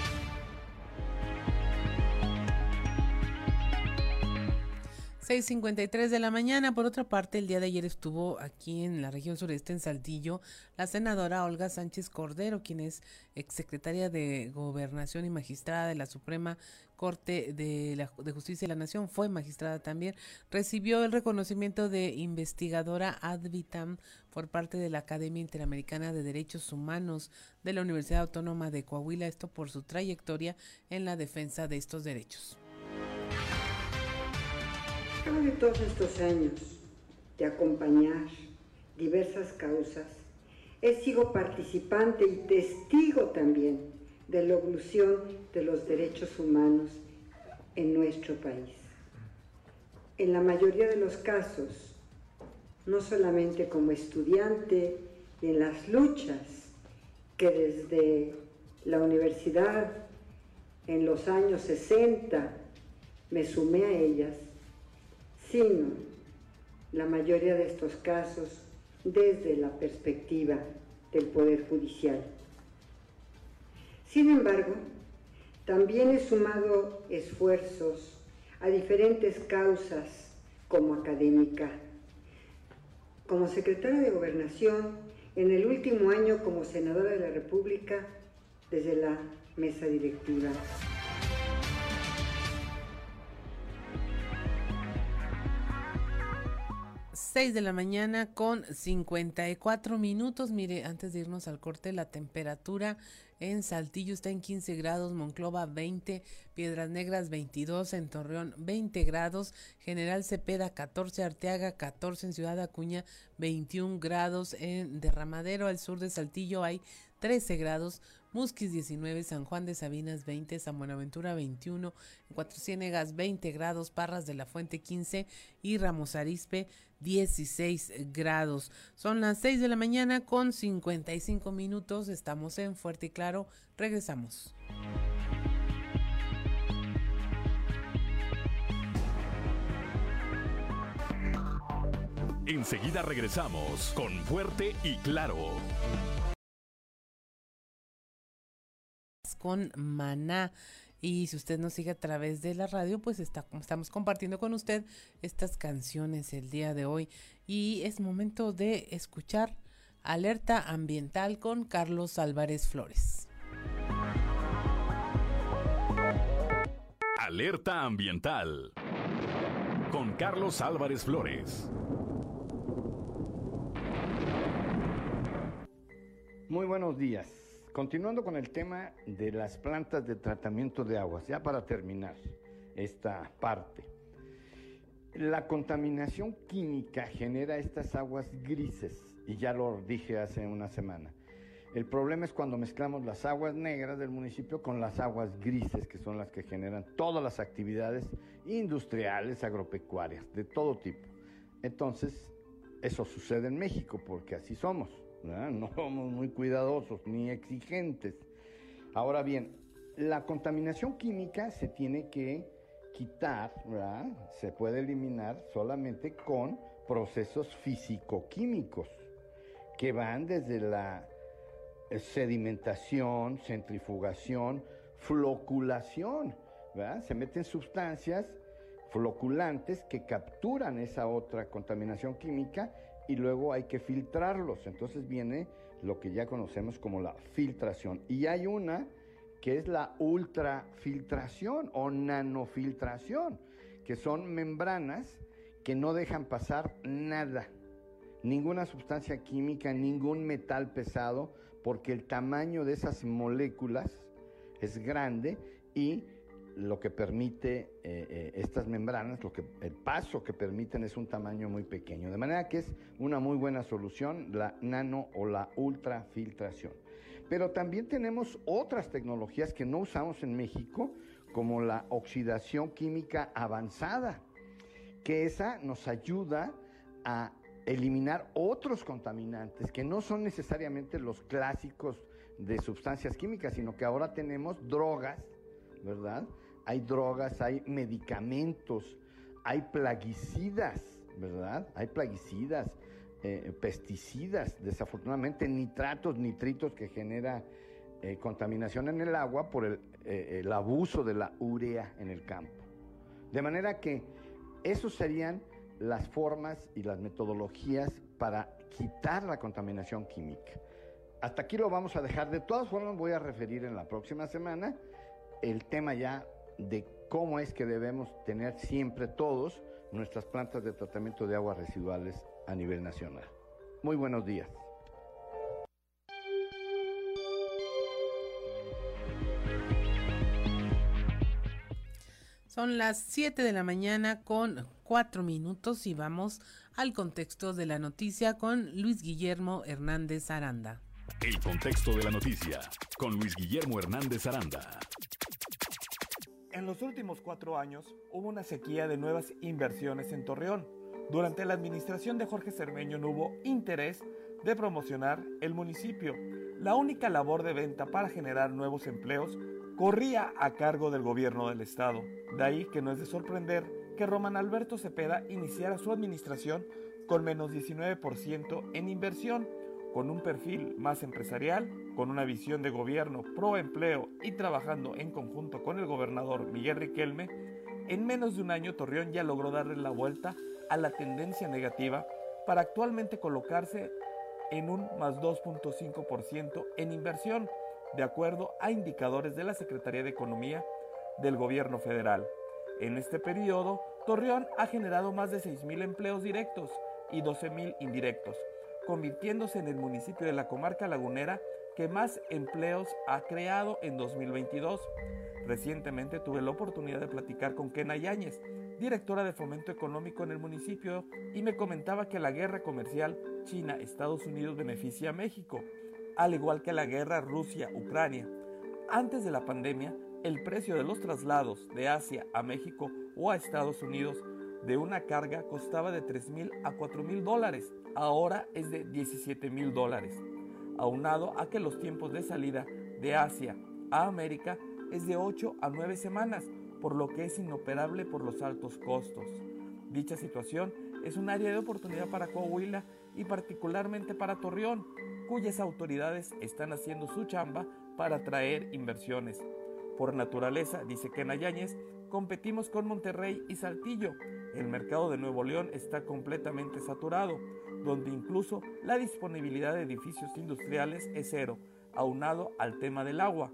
6.53 de la mañana. Por otra parte, el día de ayer estuvo aquí en la región sureste, en Saltillo, la senadora Olga Sánchez Cordero, quien es exsecretaria de Gobernación y magistrada de la Suprema Corte de, de Justicia de la Nación, fue magistrada también, recibió el reconocimiento de investigadora ad vitam por parte de la Academia Interamericana de Derechos Humanos de la Universidad Autónoma de Coahuila, esto por su trayectoria en la defensa de estos derechos. Luego de todos estos años de acompañar diversas causas, he sido participante y testigo también de la evolución de los derechos humanos en nuestro país. En la mayoría de los casos, no solamente como estudiante y en las luchas que desde la universidad en los años 60 me sumé a ellas, sino la mayoría de estos casos desde la perspectiva del Poder Judicial. Sin embargo, también he sumado esfuerzos a diferentes causas como académica, como secretaria de Gobernación, en el último año como senadora de la República desde la mesa directiva. 6 de la mañana con 54 minutos. Mire, antes de irnos al corte, la temperatura en Saltillo está en 15 grados, Monclova 20, Piedras Negras 22, en Torreón 20 grados, General Cepeda 14, Arteaga 14, en Ciudad Acuña 21 grados, en Derramadero al sur de Saltillo hay 13 grados, Musquis 19, San Juan de Sabinas 20, San Buenaventura 21, en Cuatro Ciénegas 20 grados, Parras de la Fuente 15 y Ramos Arispe 16 grados. Son las 6 de la mañana con 55 minutos, estamos en Fuerte y Claro, regresamos. Enseguida regresamos con Fuerte y Claro. Con Maná. Y si usted nos sigue a través de la radio, pues está, estamos compartiendo con usted estas canciones el día de hoy. Y es momento de escuchar Alerta Ambiental con Carlos Álvarez Flores. Alerta Ambiental con Carlos Álvarez Flores. Muy buenos días. Continuando con el tema de las plantas de tratamiento de aguas, ya para terminar esta parte. La contaminación química genera estas aguas grises, y ya lo dije hace una semana. El problema es cuando mezclamos las aguas negras del municipio con las aguas grises, que son las que generan todas las actividades industriales, agropecuarias, de todo tipo. Entonces, eso sucede en México, porque así somos. No somos muy cuidadosos ni exigentes. Ahora bien, la contaminación química se tiene que quitar, se puede eliminar solamente con procesos físico-químicos que van desde la sedimentación, centrifugación, floculación. Se meten sustancias floculantes que capturan esa otra contaminación química y luego hay que filtrarlos. Entonces viene lo que ya conocemos como la filtración. Y hay una que es la ultrafiltración o nanofiltración, que son membranas que no dejan pasar nada, ninguna sustancia química, ningún metal pesado, porque el tamaño de esas moléculas es grande y lo que permite eh, eh, estas membranas, lo que, el paso que permiten es un tamaño muy pequeño. De manera que es una muy buena solución la nano o la ultrafiltración. Pero también tenemos otras tecnologías que no usamos en México, como la oxidación química avanzada, que esa nos ayuda a eliminar otros contaminantes que no son necesariamente los clásicos de sustancias químicas, sino que ahora tenemos drogas, ¿verdad? Hay drogas, hay medicamentos, hay plaguicidas, ¿verdad? Hay plaguicidas, eh, pesticidas, desafortunadamente nitratos, nitritos que genera eh, contaminación en el agua por el, eh, el abuso de la urea en el campo. De manera que esos serían las formas y las metodologías para quitar la contaminación química. Hasta aquí lo vamos a dejar. De todas formas, voy a referir en la próxima semana el tema ya de cómo es que debemos tener siempre todos nuestras plantas de tratamiento de aguas residuales a nivel nacional. Muy buenos días. Son las 7 de la mañana con 4 minutos y vamos al contexto de la noticia con Luis Guillermo Hernández Aranda. El contexto de la noticia con Luis Guillermo Hernández Aranda. En los últimos cuatro años hubo una sequía de nuevas inversiones en Torreón. Durante la administración de Jorge Cermeño no hubo interés de promocionar el municipio. La única labor de venta para generar nuevos empleos corría a cargo del gobierno del estado. De ahí que no es de sorprender que Román Alberto Cepeda iniciara su administración con menos 19% en inversión con un perfil más empresarial, con una visión de gobierno pro empleo y trabajando en conjunto con el gobernador Miguel Riquelme, en menos de un año Torreón ya logró darle la vuelta a la tendencia negativa para actualmente colocarse en un más 2.5% en inversión, de acuerdo a indicadores de la Secretaría de Economía del Gobierno Federal. En este periodo, Torreón ha generado más de 6.000 empleos directos y 12.000 indirectos, convirtiéndose en el municipio de la comarca lagunera que más empleos ha creado en 2022. Recientemente tuve la oportunidad de platicar con Kena Yáñez, directora de Fomento Económico en el municipio, y me comentaba que la guerra comercial China-Estados Unidos beneficia a México, al igual que la guerra Rusia-Ucrania. Antes de la pandemia, el precio de los traslados de Asia a México o a Estados Unidos de una carga costaba de 3 mil a 4 mil dólares, ahora es de 17 mil dólares, aunado a que los tiempos de salida de Asia a América es de 8 a 9 semanas, por lo que es inoperable por los altos costos. Dicha situación es un área de oportunidad para Coahuila y particularmente para Torreón, cuyas autoridades están haciendo su chamba para atraer inversiones. Por naturaleza, dice Ken Yáñez, competimos con Monterrey y Saltillo. El mercado de Nuevo León está completamente saturado, donde incluso la disponibilidad de edificios industriales es cero, aunado al tema del agua.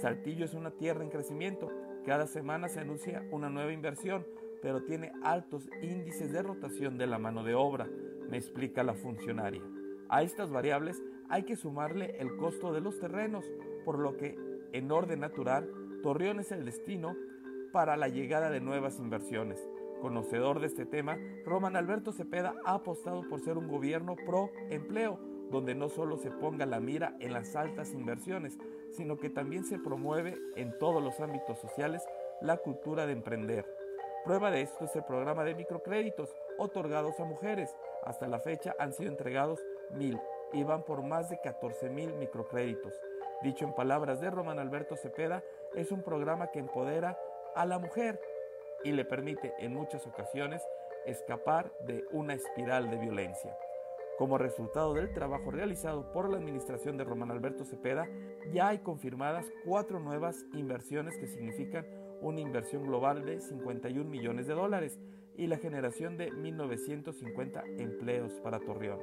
Saltillo es una tierra en crecimiento. Cada semana se anuncia una nueva inversión, pero tiene altos índices de rotación de la mano de obra, me explica la funcionaria. A estas variables hay que sumarle el costo de los terrenos, por lo que, en orden natural, Torreón es el destino para la llegada de nuevas inversiones. Conocedor de este tema, Roman Alberto Cepeda ha apostado por ser un gobierno pro empleo, donde no solo se ponga la mira en las altas inversiones, sino que también se promueve en todos los ámbitos sociales la cultura de emprender. Prueba de esto es el programa de microcréditos otorgados a mujeres. Hasta la fecha han sido entregados mil y van por más de 14 mil microcréditos. Dicho en palabras de Román Alberto Cepeda, es un programa que empodera a la mujer y le permite en muchas ocasiones escapar de una espiral de violencia. Como resultado del trabajo realizado por la administración de Román Alberto Cepeda, ya hay confirmadas cuatro nuevas inversiones que significan una inversión global de 51 millones de dólares y la generación de 1.950 empleos para Torreón.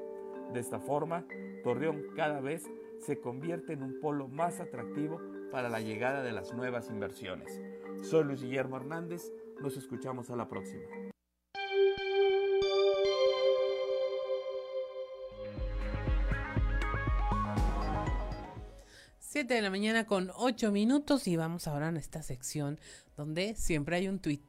De esta forma, Torreón cada vez se convierte en un polo más atractivo para la llegada de las nuevas inversiones. Soy Luis Guillermo Hernández, nos escuchamos a la próxima. 7 de la mañana con 8 minutos y vamos ahora en esta sección donde siempre hay un tweet.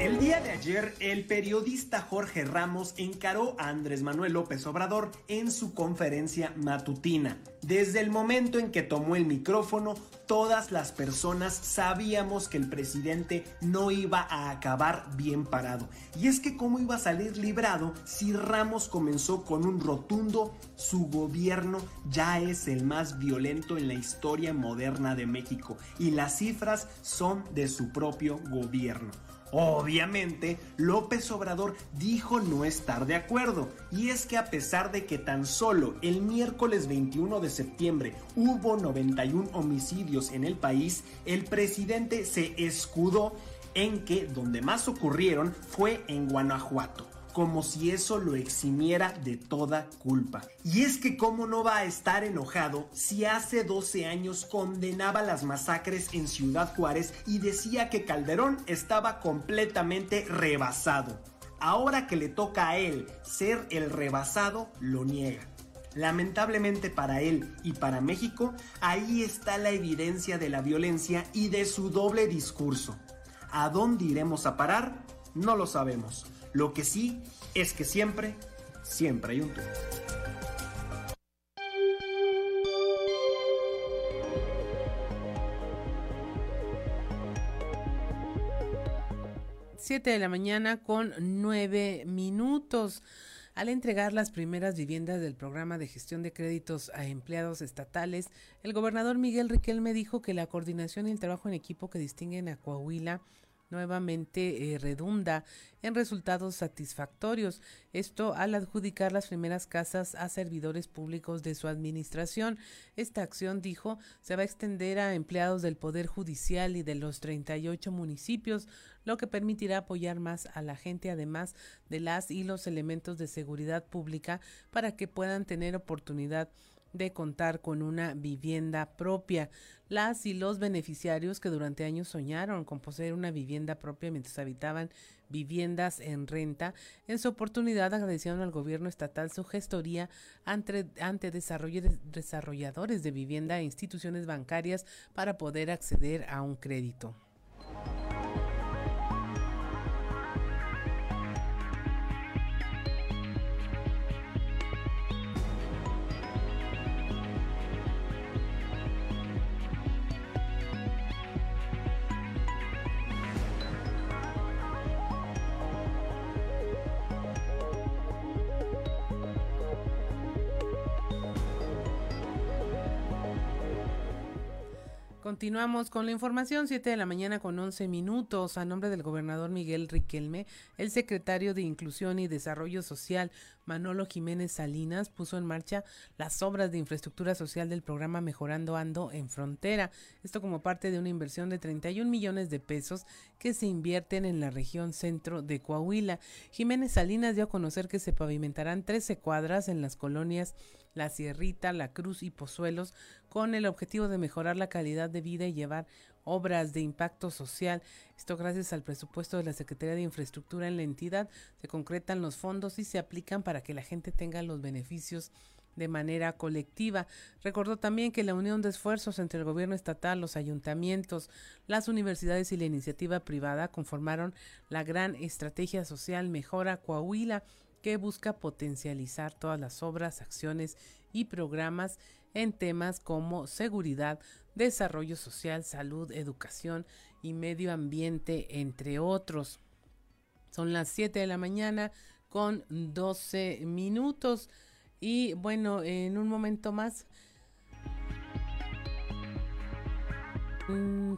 El día de ayer, el periodista Jorge Ramos encaró a Andrés Manuel López Obrador en su conferencia matutina. Desde el momento en que tomó el micrófono, todas las personas sabíamos que el presidente no iba a acabar bien parado. Y es que cómo iba a salir librado si Ramos comenzó con un rotundo, su gobierno ya es el más violento en la historia moderna de México. Y las cifras son de su propio gobierno. Obviamente, López Obrador dijo no estar de acuerdo, y es que a pesar de que tan solo el miércoles 21 de septiembre hubo 91 homicidios en el país, el presidente se escudó en que donde más ocurrieron fue en Guanajuato como si eso lo eximiera de toda culpa. Y es que cómo no va a estar enojado si hace 12 años condenaba las masacres en Ciudad Juárez y decía que Calderón estaba completamente rebasado. Ahora que le toca a él ser el rebasado, lo niega. Lamentablemente para él y para México, ahí está la evidencia de la violencia y de su doble discurso. ¿A dónde iremos a parar? No lo sabemos. Lo que sí es que siempre, siempre hay un tú. Siete de la mañana con nueve minutos. Al entregar las primeras viviendas del programa de gestión de créditos a empleados estatales, el gobernador Miguel Riquelme dijo que la coordinación y el trabajo en equipo que distinguen a Coahuila nuevamente eh, redunda en resultados satisfactorios. Esto al adjudicar las primeras casas a servidores públicos de su administración. Esta acción, dijo, se va a extender a empleados del Poder Judicial y de los 38 municipios, lo que permitirá apoyar más a la gente, además de las y los elementos de seguridad pública, para que puedan tener oportunidad de contar con una vivienda propia. Las y los beneficiarios que durante años soñaron con poseer una vivienda propia mientras habitaban viviendas en renta, en su oportunidad agradecieron al gobierno estatal su gestoría ante, ante desarrolladores de vivienda e instituciones bancarias para poder acceder a un crédito. Continuamos con la información, 7 de la mañana con 11 minutos. A nombre del gobernador Miguel Riquelme, el secretario de Inclusión y Desarrollo Social, Manolo Jiménez Salinas, puso en marcha las obras de infraestructura social del programa Mejorando Ando en Frontera. Esto como parte de una inversión de 31 millones de pesos que se invierten en la región centro de Coahuila. Jiménez Salinas dio a conocer que se pavimentarán 13 cuadras en las colonias La Sierrita, La Cruz y Pozuelos con el objetivo de mejorar la calidad de vida y llevar obras de impacto social. Esto gracias al presupuesto de la Secretaría de Infraestructura en la entidad. Se concretan los fondos y se aplican para que la gente tenga los beneficios de manera colectiva. Recordó también que la unión de esfuerzos entre el gobierno estatal, los ayuntamientos, las universidades y la iniciativa privada conformaron la gran estrategia social Mejora Coahuila que busca potencializar todas las obras, acciones y programas en temas como seguridad, desarrollo social, salud, educación y medio ambiente, entre otros. Son las 7 de la mañana con 12 minutos y bueno, en un momento más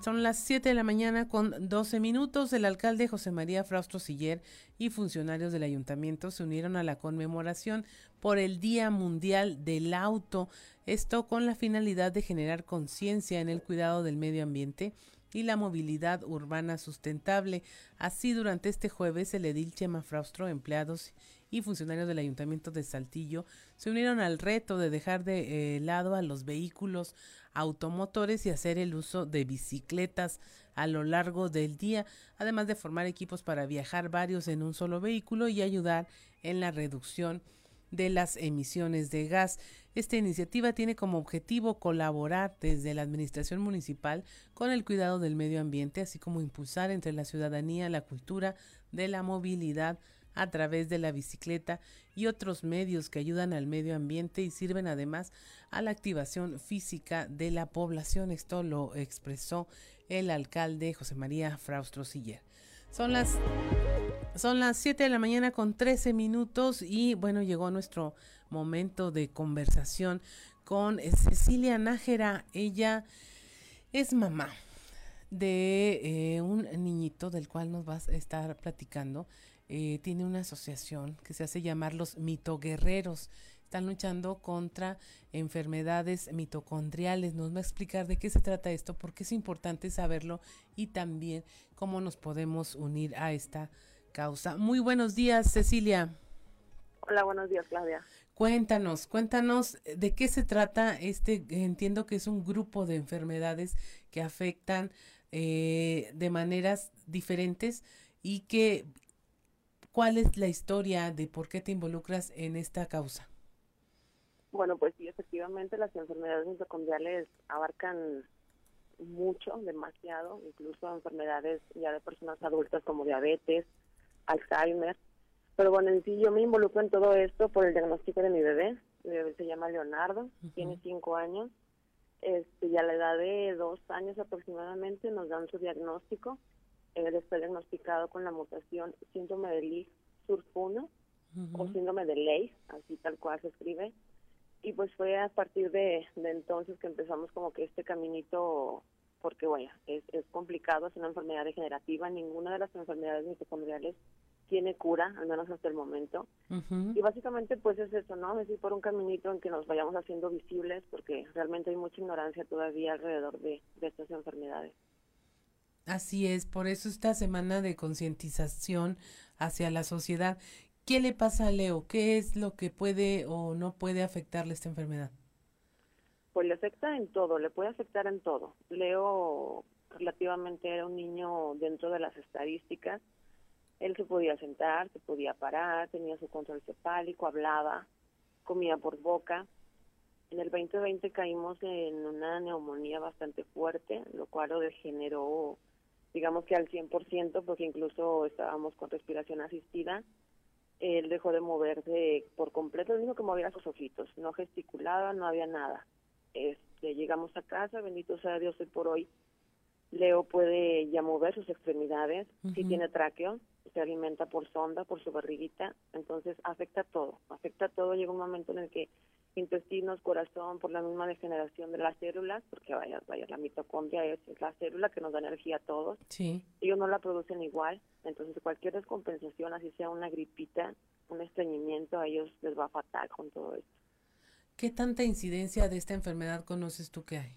son las 7 de la mañana con 12 minutos. El alcalde José María Fraustro Siller y funcionarios del ayuntamiento se unieron a la conmemoración por el Día Mundial del Auto. Esto con la finalidad de generar conciencia en el cuidado del medio ambiente y la movilidad urbana sustentable. Así, durante este jueves, el edil Chema Fraustro, empleados y funcionarios del Ayuntamiento de Saltillo se unieron al reto de dejar de eh, lado a los vehículos automotores y hacer el uso de bicicletas a lo largo del día, además de formar equipos para viajar varios en un solo vehículo y ayudar en la reducción de las emisiones de gas. Esta iniciativa tiene como objetivo colaborar desde la Administración Municipal con el cuidado del medio ambiente, así como impulsar entre la ciudadanía la cultura de la movilidad a través de la bicicleta y otros medios que ayudan al medio ambiente y sirven además a la activación física de la población. Esto lo expresó el alcalde José María Fraustro Siller. Son las son las 7 de la mañana con 13 minutos y bueno, llegó nuestro momento de conversación con Cecilia Nájera. Ella es mamá de eh, un niñito del cual nos vas a estar platicando. Eh, tiene una asociación que se hace llamar los mitoguerreros. Están luchando contra enfermedades mitocondriales. Nos va a explicar de qué se trata esto, por qué es importante saberlo y también cómo nos podemos unir a esta causa. Muy buenos días, Cecilia. Hola, buenos días, Claudia. Cuéntanos, cuéntanos de qué se trata este, entiendo que es un grupo de enfermedades que afectan eh, de maneras diferentes y que ¿Cuál es la historia de por qué te involucras en esta causa? Bueno, pues sí, efectivamente las enfermedades mitocondriales abarcan mucho, demasiado, incluso enfermedades ya de personas adultas como diabetes, Alzheimer. Pero bueno, en sí yo me involucro en todo esto por el diagnóstico de mi bebé. Mi bebé se llama Leonardo, tiene cinco años. Este, y a la edad de dos años aproximadamente nos dan su diagnóstico él está diagnosticado con la mutación síndrome de Lee surf 1 o síndrome de Leigh, así tal cual se escribe. Y pues fue a partir de, entonces que empezamos como que este caminito, porque bueno, es, es complicado, es una enfermedad degenerativa, ninguna de las enfermedades mitocondriales tiene cura, al menos hasta el momento. Y básicamente pues es eso, ¿no? Es ir por un caminito en que nos vayamos haciendo visibles, porque realmente hay mucha ignorancia todavía alrededor de estas enfermedades. Así es, por eso esta semana de concientización hacia la sociedad. ¿Qué le pasa a Leo? ¿Qué es lo que puede o no puede afectarle esta enfermedad? Pues le afecta en todo, le puede afectar en todo. Leo relativamente era un niño dentro de las estadísticas. Él se podía sentar, se podía parar, tenía su control cefálico, hablaba, comía por boca. En el 2020 caímos en una neumonía bastante fuerte, lo cual lo degeneró digamos que al 100%, porque incluso estábamos con respiración asistida, él dejó de moverse por completo, lo único que movía sus ojitos, no gesticulaba, no había nada. Este, llegamos a casa, bendito sea Dios hoy por hoy, Leo puede ya mover sus extremidades, si tiene tráqueo, se alimenta por sonda, por su barriguita, entonces afecta todo, afecta todo, llega un momento en el que intestinos, corazón, por la misma degeneración de las células, porque vaya, vaya, la mitocondria es, la célula que nos da energía a todos. Sí. Ellos no la producen igual, entonces cualquier descompensación, así sea una gripita, un estreñimiento, a ellos les va a fatal con todo esto. ¿Qué tanta incidencia de esta enfermedad conoces tú que hay?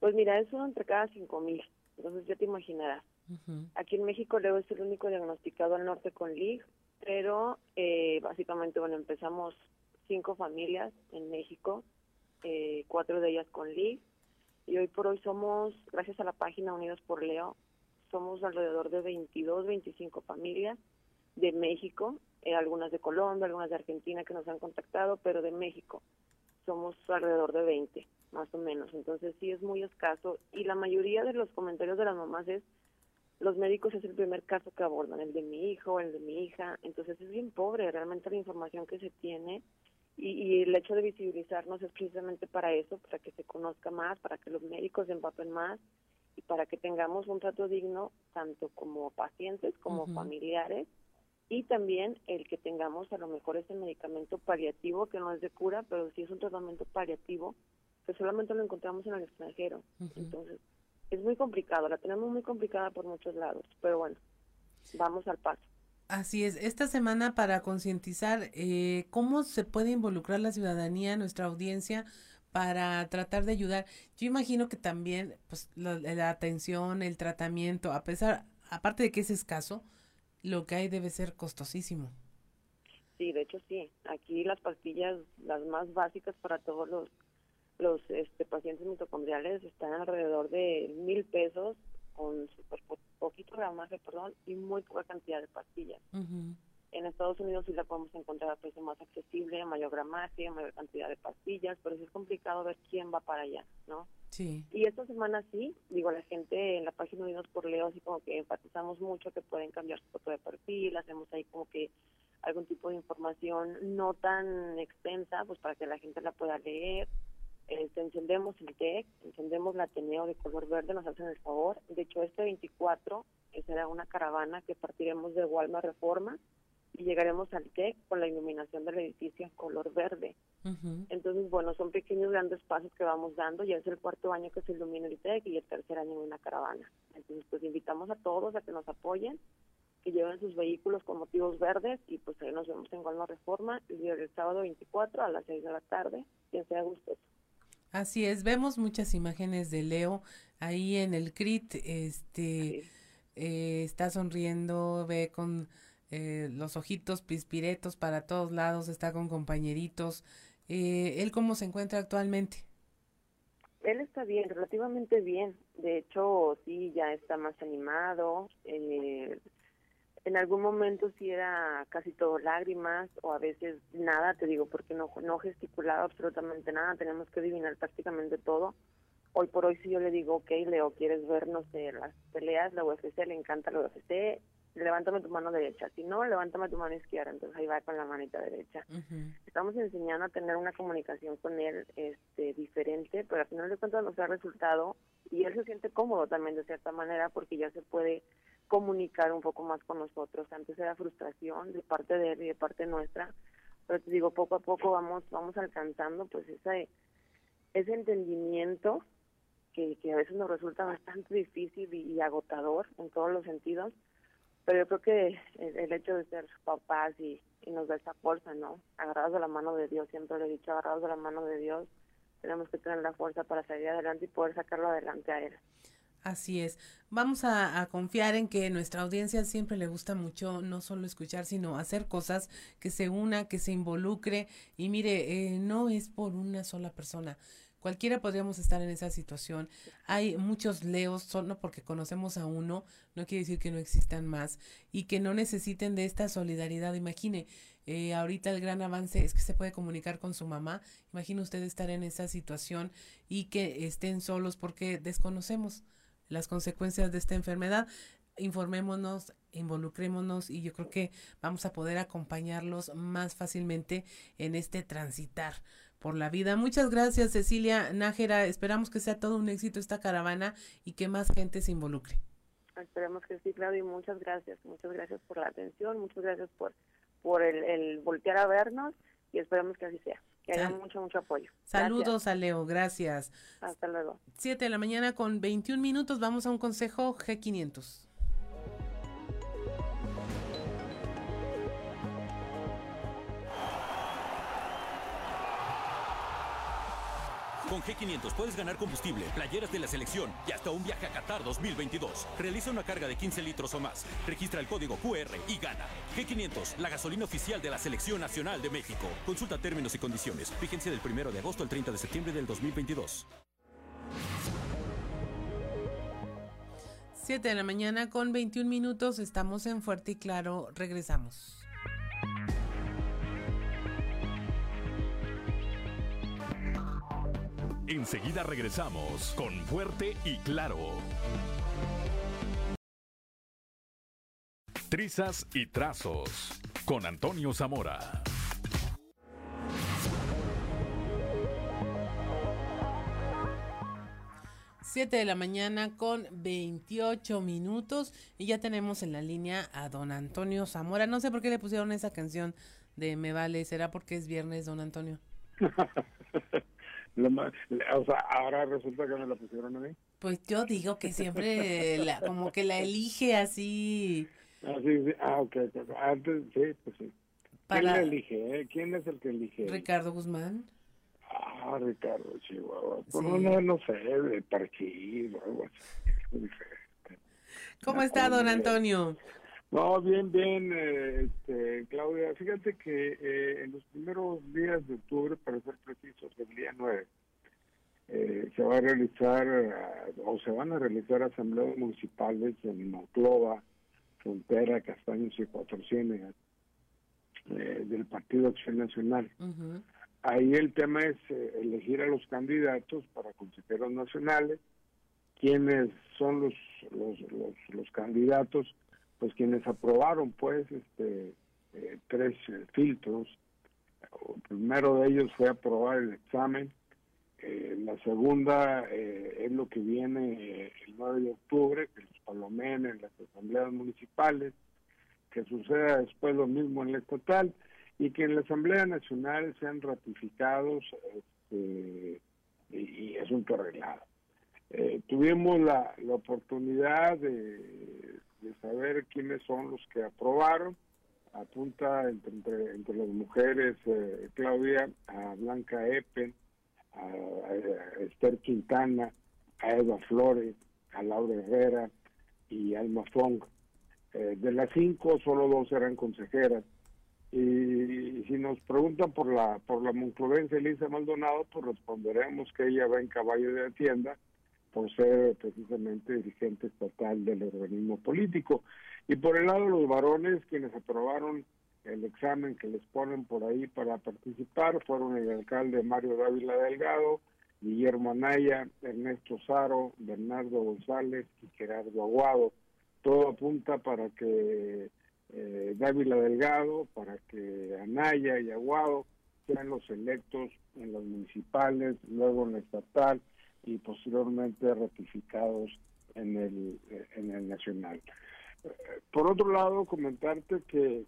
Pues mira, es uno entre cada cinco mil, entonces ya te imaginarás. Aquí en México Leo es el único diagnosticado al norte con LIG, pero eh, básicamente, bueno, empezamos cinco familias en México, eh, cuatro de ellas con LIG, y hoy por hoy somos, gracias a la página Unidos por Leo, somos alrededor de 22, 25 familias de México, eh, algunas de Colombia, algunas de Argentina que nos han contactado, pero de México somos alrededor de 20, más o menos. Entonces sí es muy escaso y la mayoría de los comentarios de las mamás es, los médicos es el primer caso que abordan, el de mi hijo, el de mi hija. Entonces es bien pobre realmente la información que se tiene y, el hecho de visibilizarnos es precisamente para eso, para que se conozca más, para que los médicos se empapen más y para que tengamos un trato digno tanto como pacientes como familiares y también el que tengamos a lo mejor ese medicamento paliativo que no es de cura, pero sí es un tratamiento paliativo que solamente lo encontramos en el extranjero. Entonces, es muy complicado, la tenemos muy complicada por muchos lados, pero bueno, vamos al paso. Así es, esta semana para concientizar eh, cómo se puede involucrar la ciudadanía, nuestra audiencia, para tratar de ayudar. Yo imagino que también, pues, la, la, atención, el tratamiento, a pesar, aparte de que es escaso, lo que hay debe ser costosísimo. Sí, de hecho sí. Aquí las pastillas, las más básicas para todos los los este, pacientes mitocondriales están alrededor de mil pesos con super poquito gramaje, perdón, y muy poca cantidad de pastillas. En Estados Unidos sí la podemos encontrar a precio más accesible, mayor gramaje, mayor cantidad de pastillas, pero sí es complicado ver quién va para allá, ¿no? Sí. Y esta semana sí, digo, la gente en la página Unidos por Leo, así como que enfatizamos mucho que pueden cambiar su foto de perfil, hacemos ahí como que algún tipo de información no tan extensa, pues para que la gente la pueda leer este, encendemos el TEC, encendemos la Ateneo de color verde, nos hacen el favor. De hecho, este 24 será una caravana que partiremos de Walmart Reforma y llegaremos al TEC con la iluminación del edificio en color verde. Entonces, bueno, son pequeños grandes pasos que vamos dando. Ya es el cuarto año que se ilumina el TEC y el tercer año una caravana. Entonces, pues invitamos a todos a que nos apoyen, que lleven sus vehículos con motivos verdes y pues ahí nos vemos en Walmart Reforma el, el sábado 24 a las 6 de la tarde. Quien sea gustoso. Así es, vemos muchas imágenes de Leo ahí en el CRIT, este, eh, está sonriendo, ve con eh, los ojitos pispiretos para todos lados, está con compañeritos. Eh, ¿Él cómo se encuentra actualmente? Él está bien, relativamente bien. De hecho, sí, ya está más animado. Eh, en algún momento sí era casi todo lágrimas o a veces nada, te digo, porque no, no gesticulaba absolutamente nada, tenemos que adivinar prácticamente todo. Hoy por hoy si yo le digo, ok, Leo, ¿quieres ver, no sé, las peleas, la UFC, le encanta la UFC, levántame tu mano derecha, si no, levántame tu mano izquierda, entonces ahí va con la manita derecha. Estamos enseñando a tener una comunicación con él este, diferente, pero al final de cuentas nos ha resultado y él se siente cómodo también de cierta manera porque ya se puede comunicar un poco más con nosotros. Antes era frustración de parte de él y de parte nuestra, pero te digo, poco a poco vamos vamos alcanzando pues ese, ese entendimiento que, que a veces nos resulta bastante difícil y, agotador en todos los sentidos, pero yo creo que el, hecho de ser papás y, y nos da esa fuerza, ¿no? Agarrados de la mano de Dios, siempre le he dicho, agarrados de la mano de Dios, tenemos que tener la fuerza para salir adelante y poder sacarlo adelante a él. Así es. Vamos a, confiar en que nuestra audiencia siempre le gusta mucho no solo escuchar, sino hacer cosas que se una, que se involucre. Y mire, eh, no es por una sola persona. Cualquiera podríamos estar en esa situación. Hay muchos leos, solo porque conocemos a uno, no quiere decir que no existan más y que no necesiten de esta solidaridad. Imagine, eh, ahorita el gran avance es que se puede comunicar con su mamá. Imagine usted estar en esa situación y que estén solos porque desconocemos las consecuencias de esta enfermedad. Informémonos, involucrémonos y yo creo que vamos a poder acompañarlos más fácilmente en este transitar por la vida. Muchas gracias, Cecilia Nájera. Esperamos que sea todo un éxito esta caravana y que más gente se involucre. Esperemos que sí, Claudio, y muchas gracias. Muchas gracias por la atención, muchas gracias por, por el, el voltear a vernos y esperemos que así sea, que haya mucho, mucho apoyo. Saludos a Leo, gracias. Hasta luego. Siete de la mañana con 21 minutos, vamos a un consejo G500. Con G500 puedes ganar combustible, playeras de la selección y hasta un viaje a Qatar 2022. Realiza una carga de 15 litros o más. Registra el código QR y gana. G500, la gasolina oficial de la Selección Nacional de México. Consulta términos y condiciones. Vigencia del 1 de agosto al 30 de septiembre del 2022. 7 de la mañana con 21 minutos. Estamos en Fuerte y Claro. Regresamos. Enseguida regresamos con Fuerte y Claro. Trizas y Trazos con Antonio Zamora. Siete de la mañana con 28 minutos y ya tenemos en la línea a don Antonio Zamora. No sé por qué le pusieron esa canción de Me Vale. ¿Será porque es viernes, don Antonio? [LAUGHS] o sea, ahora resulta que me la pusieron a mí. Pues yo digo que siempre la, como que la elige así. Ah, sí, Ah, ok. Antes, sí, pues sí. ¿Quién la elige? Eh? ¿Quién es el que elige? Ricardo Guzmán. Ah, Ricardo Chihuahua. Pues no, no, sé, de Parchís o algo así. ¿Cómo está, don Antonio? No, bien, bien, eh, este, Claudia. Fíjate que eh, en los primeros días de octubre, para ser precisos, el día 9, eh, se va a realizar o se van a realizar asambleas municipales en Monclova, Frontera, Castaños y Cuatro Ciénegas del Partido Acción Nacional. Ahí el tema es elegir a los candidatos para consejeros nacionales, quiénes son los, los, los, los candidatos pues quienes aprobaron pues este eh, tres eh, filtros. El primero de ellos fue aprobar el examen. Eh, la segunda es lo que viene el 9 de octubre que los palomen en las asambleas municipales que suceda después lo mismo en la estatal y que en la asamblea nacional sean ratificados este, y, es un arreglado tuvimos la, la oportunidad de de saber quiénes son los que aprobaron. Apunta entre, entre, las mujeres, eh, Claudia, a Blanca Epen, a, Esther Quintana, a Eva Flores, a Laura Herrera y Alma Fong. Eh, de las cinco, solo dos eran consejeras. Y, si nos preguntan por la por la monclovense Elisa Maldonado, pues responderemos que ella va en caballo de tienda por ser precisamente dirigente estatal del organismo político. Y por el lado de los varones, quienes aprobaron el examen que les ponen por ahí para participar, fueron el alcalde Mario Dávila Delgado, Guillermo Anaya, Ernesto Saro, Bernardo González y Gerardo Aguado. Todo apunta para que eh, Dávila Delgado, para que Anaya y Aguado sean los electos en las municipales, luego en la estatal y posteriormente ratificados en el, en el nacional. Por otro lado, comentarte que,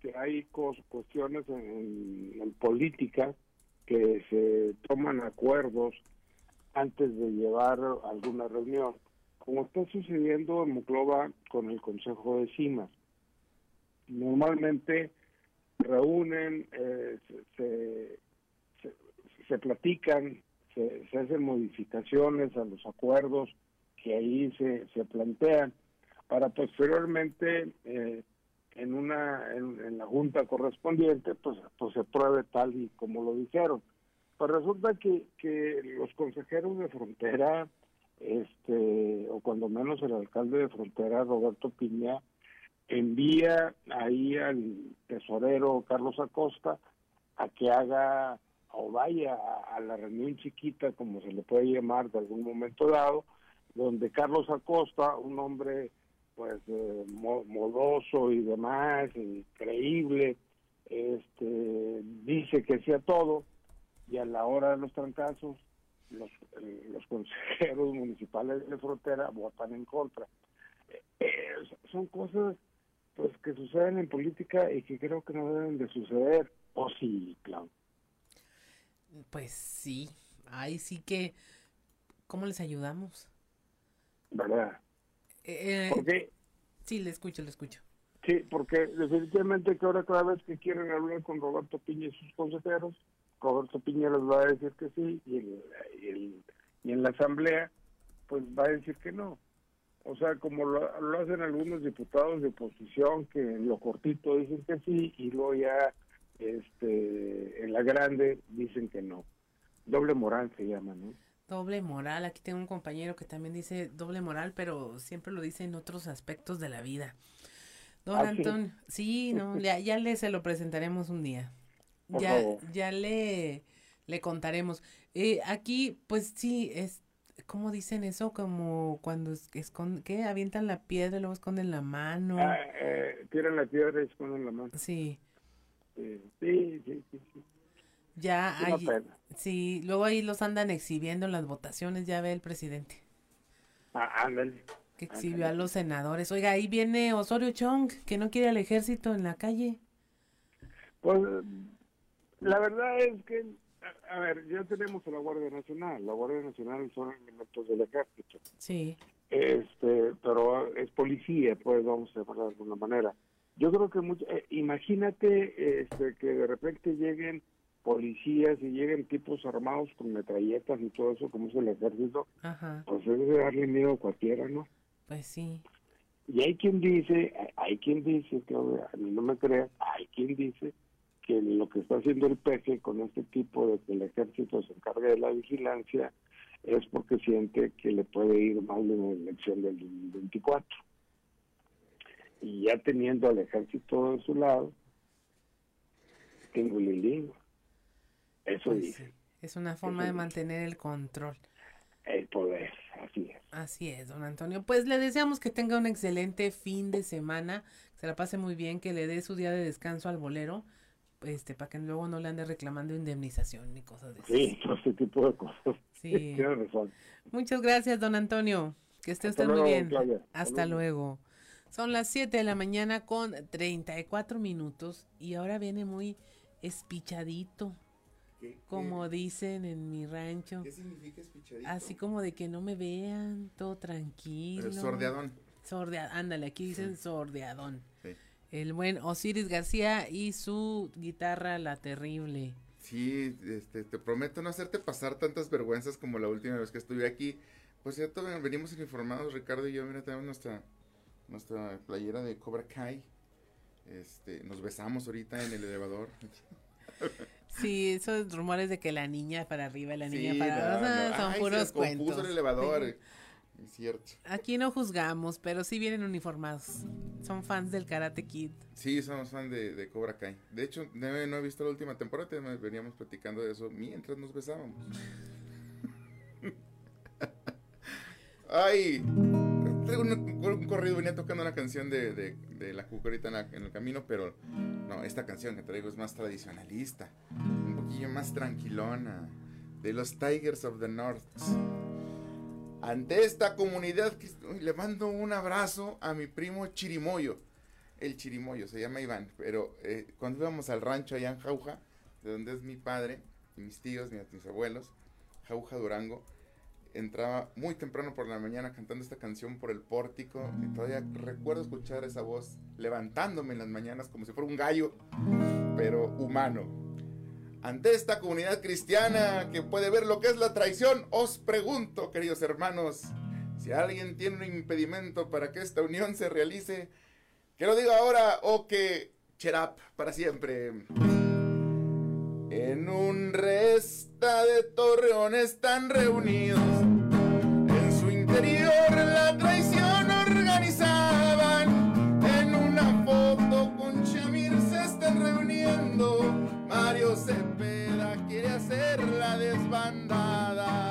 que hay cuestiones en, política que se toman acuerdos antes de llevar alguna reunión, como está sucediendo en Muclova con el Consejo de Cimas. Normalmente reúnen, eh, se, se, se, platican se, hacen modificaciones a los acuerdos que ahí se, se plantean para posteriormente eh, en una en, la junta correspondiente pues pues se pruebe tal y como lo dijeron. Pues resulta que, que los consejeros de frontera este o cuando menos el alcalde de frontera Roberto Piña envía ahí al tesorero Carlos Acosta a que haga o vaya a, la reunión chiquita, como se le puede llamar de algún momento dado, donde Carlos Acosta, un hombre pues eh, modoso y demás, increíble, este, dice que sea todo, y a la hora de los trancazos, los, eh, los consejeros municipales de frontera votan en contra. Eh, son cosas pues que suceden en política y que creo que no deben de suceder ¿O sí, Claudia? Pues sí, ahí sí que, ¿cómo les ayudamos? ¿Verdad? Eh, ¿Por qué? Sí, le escucho, le escucho. Sí, porque definitivamente que ahora cada vez que quieren hablar con Roberto Piña y sus consejeros, Roberto Piña les va a decir que sí y, el, y, el, y en la asamblea pues va a decir que no. O sea, como lo, lo, hacen algunos diputados de oposición que en lo cortito dicen que sí y luego ya este en la grande dicen que no. Doble moral se llama, ¿no? Doble moral. Aquí tengo un compañero que también dice doble moral, pero siempre lo dice en otros aspectos de la vida. Don ¿Ah, Antonio, sí, no, [LAUGHS] ya, ya le se lo presentaremos un día. Por ya, favor. ya le, le contaremos. Eh, aquí, pues sí, es, ¿cómo dicen eso? Como cuando es, esconden, ¿qué? Avientan la piedra y luego esconden la mano. Ah, eh, tiran la piedra y esconden la mano. Sí. Sí, sí, sí. sí, sí. Ya Una hay, pena. sí, luego ahí los andan exhibiendo en las votaciones, ya ve el presidente, Ah, ándale. que exhibió a los senadores. Oiga, ahí viene Osorio Chong, que no quiere al ejército en la calle. Pues la verdad es que, a, a ver, ya tenemos a la Guardia Nacional. La Guardia Nacional son elementos del ejército. Sí. Este, pero es policía, pues vamos a llamarlo de alguna manera. Yo creo que mucho, eh, imagínate este, que de repente lleguen policías y lleguen tipos armados con metralletas y todo eso, como es el ejército, Ajá, pues es de darle miedo a cualquiera, ¿no? pues sí. Y hay quien dice, hay quien dice, que a mí no me creas, hay quien dice que lo que está haciendo el peje con este tipo de que el ejército se encargue de la vigilancia es porque siente que le puede ir mal en la elección del 24. Y ya teniendo al ejército de su lado, tengo el. Eso Pues dice, Es una forma de mantener el control. el poder, así es. Así es, don Antonio. Pues le deseamos que tenga un excelente fin de semana, que se la pase muy bien, que le dé su día de descanso al bolero, este, para que luego no le ande reclamando indemnización ni cosas de. Sí, todo ese tipo de cosas. Sí. [LAUGHS] Tienes razón. Muchas gracias, don Antonio. Que esté Hasta usted muy bien. Claudia. Hasta Hasta luego. Son las 7 de la mañana con 34 minutos y ahora viene muy espichadito, como dicen en mi rancho. ¿Qué significa espichadito? Así como de que no me vean, todo tranquilo. Eh, sordeadón. Sordea- ándale, aquí dicen sordeadón. Sí. El buen Osiris García y su guitarra La Terrible. Sí, este, te prometo no hacerte pasar tantas vergüenzas como la última vez que estuve aquí. Pues ya todavía venimos informados, Ricardo y yo, mira, tenemos nuestra, nuestra playera de Cobra Kai. Este, nos besamos ahorita en el elevador. Sí, esos rumores de que la niña para arriba y la niña Sí, para no, abajo no. son Ay, se puros descompuso cuentos. el elevador. Sí. Es cierto. Aquí no juzgamos, pero sí vienen uniformados. Son fans del Karate Kid. Sí, somos fan de, de Cobra Kai. De hecho, no, no he visto la última temporada, te- veníamos platicando de eso mientras nos besábamos. [LAUGHS] Ay, traigo un, un corrido, venía tocando una canción de, de, de la cucarita en, la- en el camino, pero no, esta canción que traigo es más tradicionalista, un poquillo más tranquilona, de los Tigers of the North. Ante esta comunidad, le mando un abrazo a mi primo Chirimoyo. El Chirimoyo, se llama Iván, pero eh, cuando íbamos al rancho allá en Jauja, de donde es mi padre, y mis tíos, mis, mis abuelos, Jauja Durango, entraba muy temprano por la mañana cantando esta canción por el pórtico y todavía recuerdo escuchar esa voz levantándome en las mañanas como si fuera un gallo, pero humano. Ante esta comunidad cristiana que puede ver lo que es la traición, os pregunto, queridos hermanos, si alguien tiene un impedimento para que esta unión se realice, que lo diga ahora o que cherap para siempre. En un resta de Torreón están reunidos. En su interior la traición organizaban. En una foto con Chamir se están reuniendo. Mario Cepeda quiere hacer la desbandada.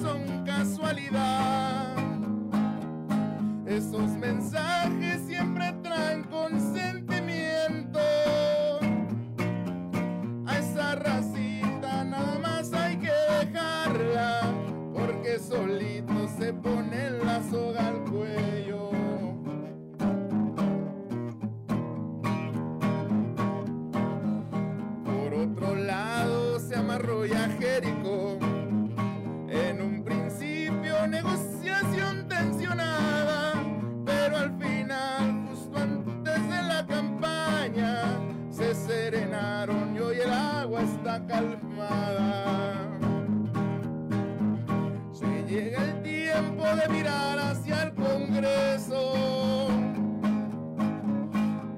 Son casualidad. Esos mensajes siempre traen consentimiento. A esa racita nada más hay que dejarla, porque solito se pone la soga al cuello. Por otro lado se amarró calmada. Se llega el tiempo de mirar hacia el Congreso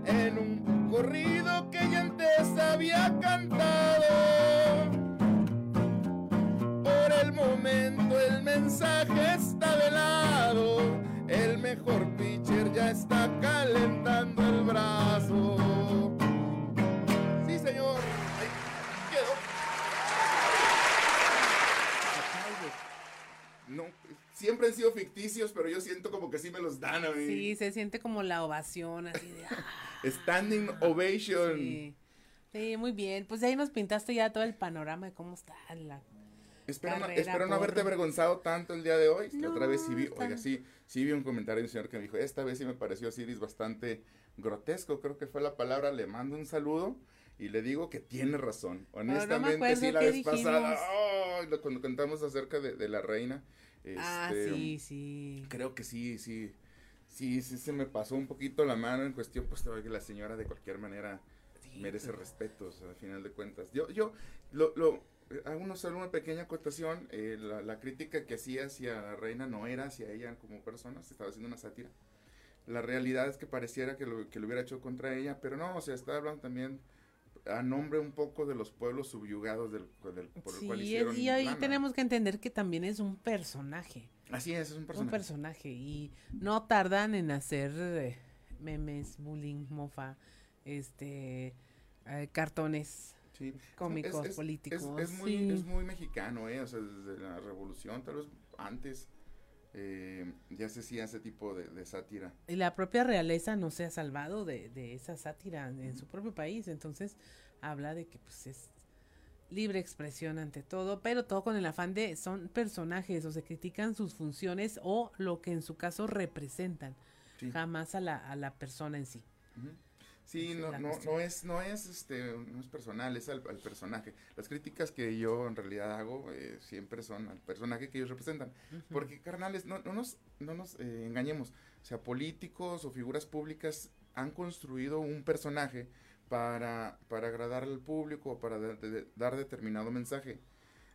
en un corrido que ya antes había cantado. Por el momento el mensaje está velado, el mejor pitcher ya está calentando el brazo. Siempre han sido ficticios, pero yo siento como que sí me los dan a mí. Sí, se siente como la ovación, así de... ah, Standing ovation. sí. Sí, muy bien. Pues de ahí nos pintaste ya todo el panorama de cómo está la Espero no, espero no haberte avergonzado tanto el día de hoy. La otra No, vez sí vi, oiga, sí, sí vi un comentario de un señor que me dijo, esta vez sí me pareció Osiris bastante grotesco, creo que fue la palabra, le mando un saludo y le digo que tiene razón. Honestamente, acuerdo sí, la vez pasada, dijimos. lo- cuando cantamos acerca de, de la reina, Ah, este, sí, sí. creo que sí, sí, sí, sí se me pasó un poquito la mano en cuestión, pues que la señora de cualquier manera merece respetos al final de cuentas. Yo, yo, lo, lo, hago una, solo una pequeña acotación, eh, la, la crítica que hacía hacia la reina no era hacia ella como persona, se estaba haciendo una sátira. La realidad es que pareciera que lo, que lo hubiera hecho contra ella, pero no, o sea, está hablando también a nombre un poco de los pueblos subyugados del, del- por el cual Sí, hicieron y ahí tenemos que entender que también es un personaje. Así es, es un personaje. Un personaje. Y no tardan en hacer eh, memes, bullying, mofa, este, eh, cartones Sí. cómicos, Es- es- políticos. Es, es muy, sí. es muy mexicano, ¿eh? O sea, desde la revolución, tal vez antes, eh, ya se hacía ese tipo de, de sátira. Y la propia realeza no se ha salvado de, de esa sátira en su propio país. Entonces, habla de que pues es libre expresión ante todo, pero todo con el afán de son personajes o se critican sus funciones o lo que en su caso representan, Sí. jamás a la, a la persona en sí. Sí, no, no, no es, no es, este, no es personal, es al, al personaje. Las críticas que yo en realidad hago eh, siempre son al personaje que ellos representan. Porque, carnales, no, no nos, no nos eh, engañemos. O sea, políticos o figuras públicas han construido un personaje para, para agradar al público o para de- de- dar determinado mensaje.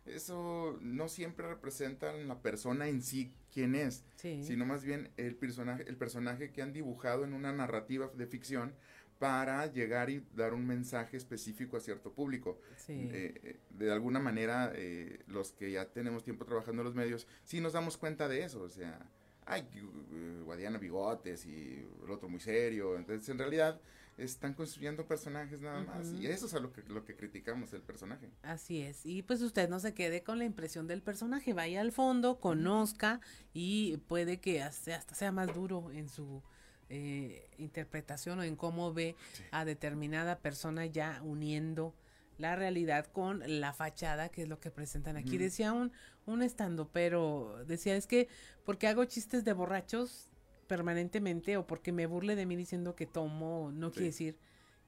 Eso no siempre representa la persona en sí quién es, Sí. sino más bien el personaje, el personaje que han dibujado en una narrativa de ficción para llegar y dar un mensaje específico a cierto público. Sí. Eh, eh, de alguna manera, eh, los que ya tenemos tiempo trabajando en los medios, sí nos damos cuenta de eso. O sea, ay, eh, Guadiana Bigotes y el otro muy serio. Entonces, en realidad, están construyendo personajes nada más. Y eso es a lo que, lo que criticamos del personaje. Así es. Y pues usted no se quede con la impresión del personaje, vaya al fondo, conozca y puede que hasta hasta sea más duro en su eh, interpretación o en cómo ve a determinada persona ya uniendo la realidad con la fachada, que es lo que presentan aquí. Decía un, un estando, pero decía, es que porque hago chistes de borrachos permanentemente o porque me burle de mí diciendo que tomo, no quiere decir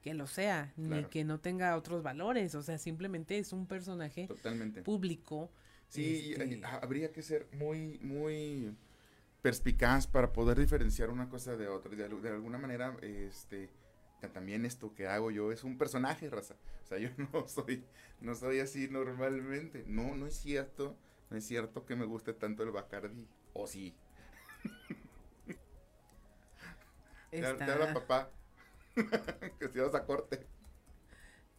que lo sea, ni que no tenga otros valores, o sea, simplemente es un personaje Totalmente. público. Sí, este, habría que ser muy, muy perspicaz para poder diferenciar una cosa de otra. De, al- de alguna manera, este, también esto que hago yo es un personaje, raza. O sea, [LAUGHS] yo no soy, no soy así normalmente. No, no es cierto, no es cierto que me guste tanto el Bacardi. O sí. [LAUGHS] Te, habla papá. [LAUGHS] que si vas a corte.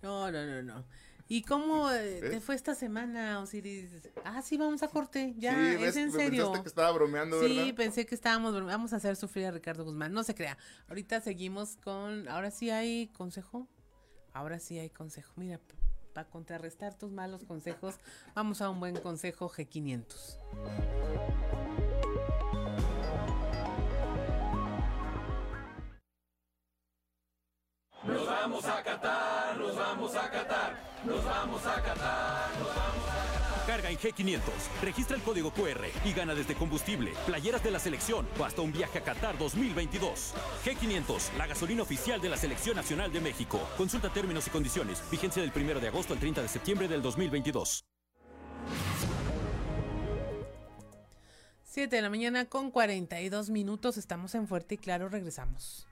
No, no, no, no. ¿Y cómo eh, te fue esta semana, Osiris? Ah, sí, vamos a corte, ya, Sí, es ves, en serio. pensaste que estaba bromeando, Sí, ¿verdad? pensé que estábamos, brome- vamos a hacer sufrir a Ricardo Guzmán, no se crea. Ahorita seguimos con, ahora sí hay consejo, ahora sí hay consejo. Mira, para contrarrestar tus malos consejos, [LAUGHS] vamos a un buen consejo G500. Nos vamos a Qatar, nos vamos a Qatar, nos vamos a Qatar, nos vamos a Qatar. Carga en G500, registra el código QR y gana desde combustible, playeras de la selección o hasta un viaje a Qatar 2022. G500, la gasolina oficial de la Selección Nacional de México. Consulta términos y condiciones. Vigencia del 1 de agosto al 30 de septiembre del 2022. 7 de la mañana con 42 minutos. Estamos en Fuerte y Claro. Regresamos.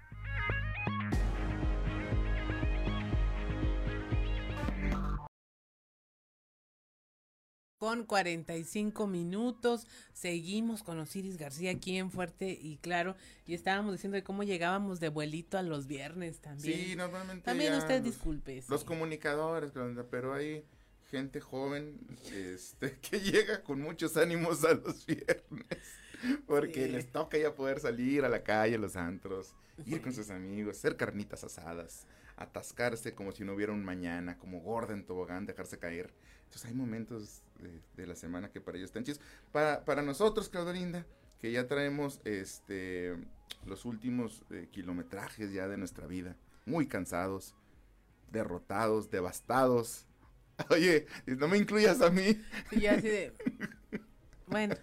Con 45 minutos, seguimos con Osiris García aquí en Fuerte y Claro, y estábamos diciendo de cómo llegábamos de vuelito a los viernes también. Sí, normalmente. También ya usted los- disculpe. Los sí. comunicadores, pero hay gente joven este, [LAUGHS] que llega con muchos ánimos a los viernes. Porque Sí. les toca ya poder salir a la calle, a los antros, ir con sus amigos, hacer carnitas asadas, atascarse como si no hubiera un mañana, como gorda en tobogán, dejarse caer. Entonces hay momentos de, de la semana que para ellos están chidos. Para, para nosotros, Claudolinda, que ya traemos este los últimos eh, kilometrajes ya de nuestra vida, muy cansados, derrotados, devastados. [LAUGHS] Oye, no me incluyas a mí. [LAUGHS] Sí, ya así de. Bueno.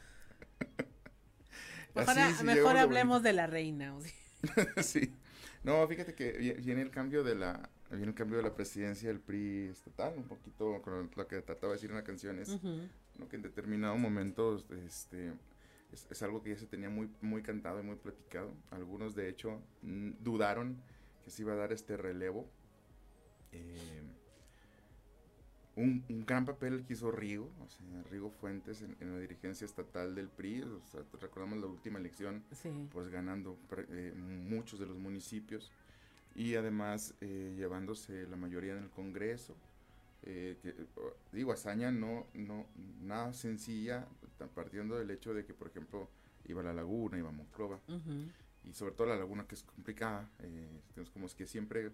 Mejor, Así, sí, mejor llegamos de hablemos de la reina. o sea. [LAUGHS] sí. No, fíjate que vi- viene el cambio de la viene el cambio de la presidencia del PRI estatal, un poquito con lo que trataba de decir en la canción es que en determinado momento este es, es algo que ya se tenía muy muy cantado y muy platicado. Algunos de hecho dudaron que se iba a dar este relevo. Eh, un, un gran papel que hizo Rigo, o sea, Rigo Fuentes en, en la dirigencia estatal del PRI, o sea, recordamos la última elección, Sí. pues ganando eh, muchos de los municipios y además eh, llevándose la mayoría en el Congreso. eh, que, digo, hazaña no, no, nada sencilla, partiendo del hecho de que, por ejemplo, iba a la laguna, iba a Monclova, y sobre todo la laguna que es complicada, eh, entonces como es que siempre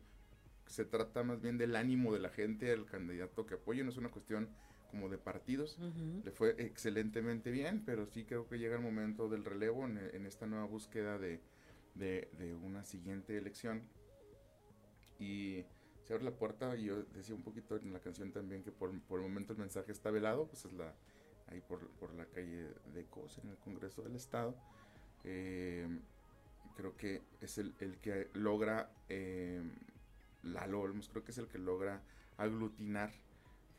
se trata más bien del ánimo de la gente al candidato que apoye, no es una cuestión como de partidos. Le fue excelentemente bien, pero sí creo que llega el momento del relevo en, en esta nueva búsqueda de, de, de una siguiente elección. Y se abre la puerta, y yo decía un poquito en la canción también que por, por el momento el mensaje está velado, pues es la ahí por, por la calle de Cos, en el Congreso del Estado. Eh, creo que es el, el que logra, eh, Lalo Olmos, creo que es el que logra aglutinar,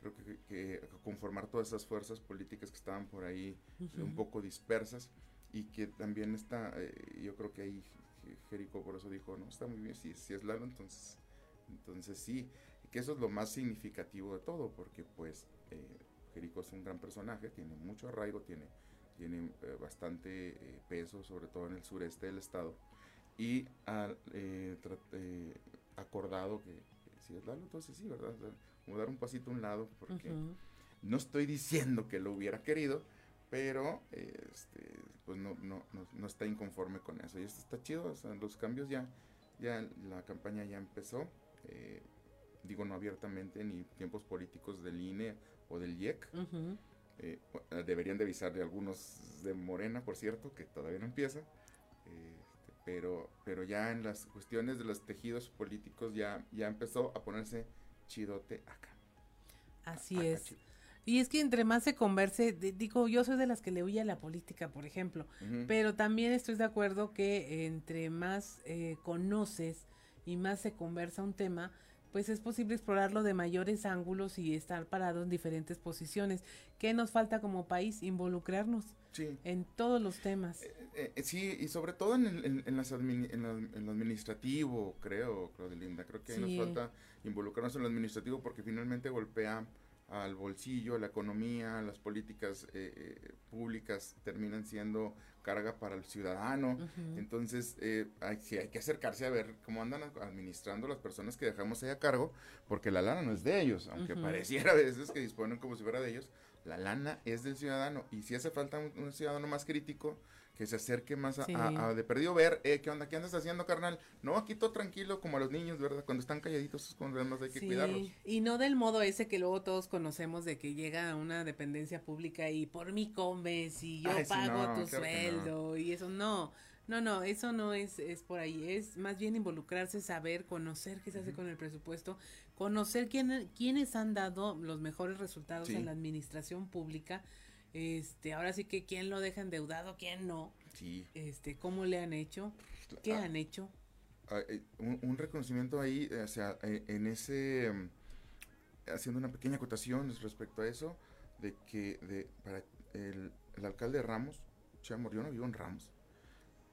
creo que, que conformar todas esas fuerzas políticas que estaban por ahí Ujú. un poco dispersas y que también está, eh, yo creo que ahí Je- Jerico por eso dijo, no, está muy bien, si, si es Lalo, entonces, entonces sí, que eso es lo más significativo de todo, porque pues eh, Jerico es un gran personaje, tiene mucho arraigo, tiene, tiene eh, bastante eh, peso, sobre todo en el sureste del estado, y ha eh, acordado que, si es Lalo, entonces sí, ¿verdad? Como dar un pasito a un lado, porque no estoy diciendo que lo hubiera querido, pero este, pues no, no, no, no está inconforme con eso. Y esto está chido, o sea, los cambios ya, ya la campaña ya empezó. Eh, digo no abiertamente ni tiempos políticos del INE o del IEC. Ujú. Eh, bu- deberían de avisarle a algunos de Morena, por cierto, que todavía no empieza. eh, pero, pero ya en las cuestiones de los tejidos políticos ya, ya empezó a ponerse chidote acá. Así es. Y es que entre más se converse, di- digo, yo soy de las que le huye a la política, por ejemplo, Ujú. pero también estoy de acuerdo que entre más eh, conoces y más se conversa un tema, pues es posible explorarlo de mayores ángulos y estar parado en diferentes posiciones. ¿Qué nos falta como país? Involucrarnos Sí. en todos los temas. Eh, eh, sí, y sobre todo en, el- en, en las admini- en, la- en lo administrativo, creo, Claudelinda. Creo que Sí. nos falta involucrarnos en lo administrativo porque finalmente golpea al bolsillo, a la economía, las políticas eh, eh, públicas terminan siendo carga para el ciudadano. Entonces, eh, hay, sí, hay que acercarse a ver cómo andan administrando las personas que dejamos ahí a cargo, porque la lana no es de ellos, aunque pareciera a veces que disponen como si fuera de ellos, la lana es del ciudadano. Y si hace falta un, un ciudadano más crítico, que se acerque más a, Sí. a- a de perdido ver, eh, ¿qué onda? ¿Qué andas haciendo, carnal? No, aquí todo tranquilo, como a los niños, ¿verdad? Cuando están calladitos es cuando además hay que Sí, cuidarlos. y no del modo ese que luego todos conocemos de que llega a una dependencia pública y por mí comes y yo Ay, sí, pago no, tu claro sueldo y eso no. No, no, eso no es, es por ahí, es más bien involucrarse, saber, conocer qué se hace con el presupuesto, conocer quién, quiénes han dado los mejores resultados en la administración pública, este, ahora sí que quién lo deja endeudado, quién no, Sí. este, cómo le han hecho, qué Ah. han hecho. Ah, eh, un, un reconocimiento ahí, eh, o sea, eh, en ese, mm, haciendo una pequeña acotación respecto a eso, de que de, para el, el alcalde Ramos, Chamor, yo no vivo en Ramos,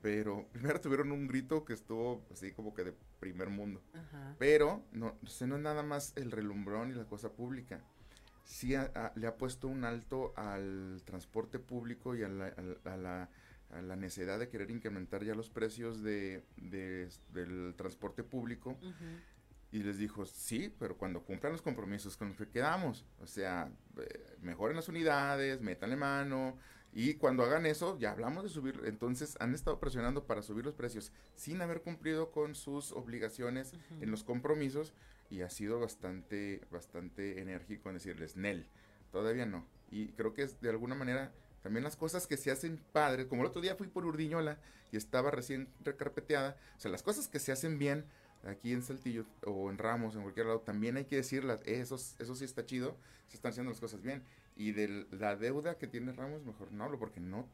pero [LAUGHS] primero tuvieron un grito que estuvo así como que de primer mundo, Ajá. pero no, o sea, no es nada más el relumbrón y la cosa pública. Sí ha- ha- le ha puesto un alto al transporte público y a la, a la, a la necesidad de querer incrementar ya los precios de, de- del transporte público. Y les dijo, sí, pero cuando cumplan los compromisos con los que quedamos, o sea, eh, mejoren las unidades, métanle mano, y cuando hagan eso, ya hablamos de subir, entonces han estado presionando para subir los precios sin haber cumplido con sus obligaciones en los compromisos, y ha sido bastante, bastante enérgico en decirles, Nel, todavía no. Y creo que es de alguna manera también las cosas que se hacen padres, como el otro día fui por Urdiñola y estaba recién recarpeteada, o sea, las cosas que se hacen bien aquí en Saltillo o en Ramos, en cualquier lado, también hay que decirlas, eso, eso sí está chido, se están haciendo las cosas bien. Y de la deuda que tiene Ramos, mejor no hablo porque no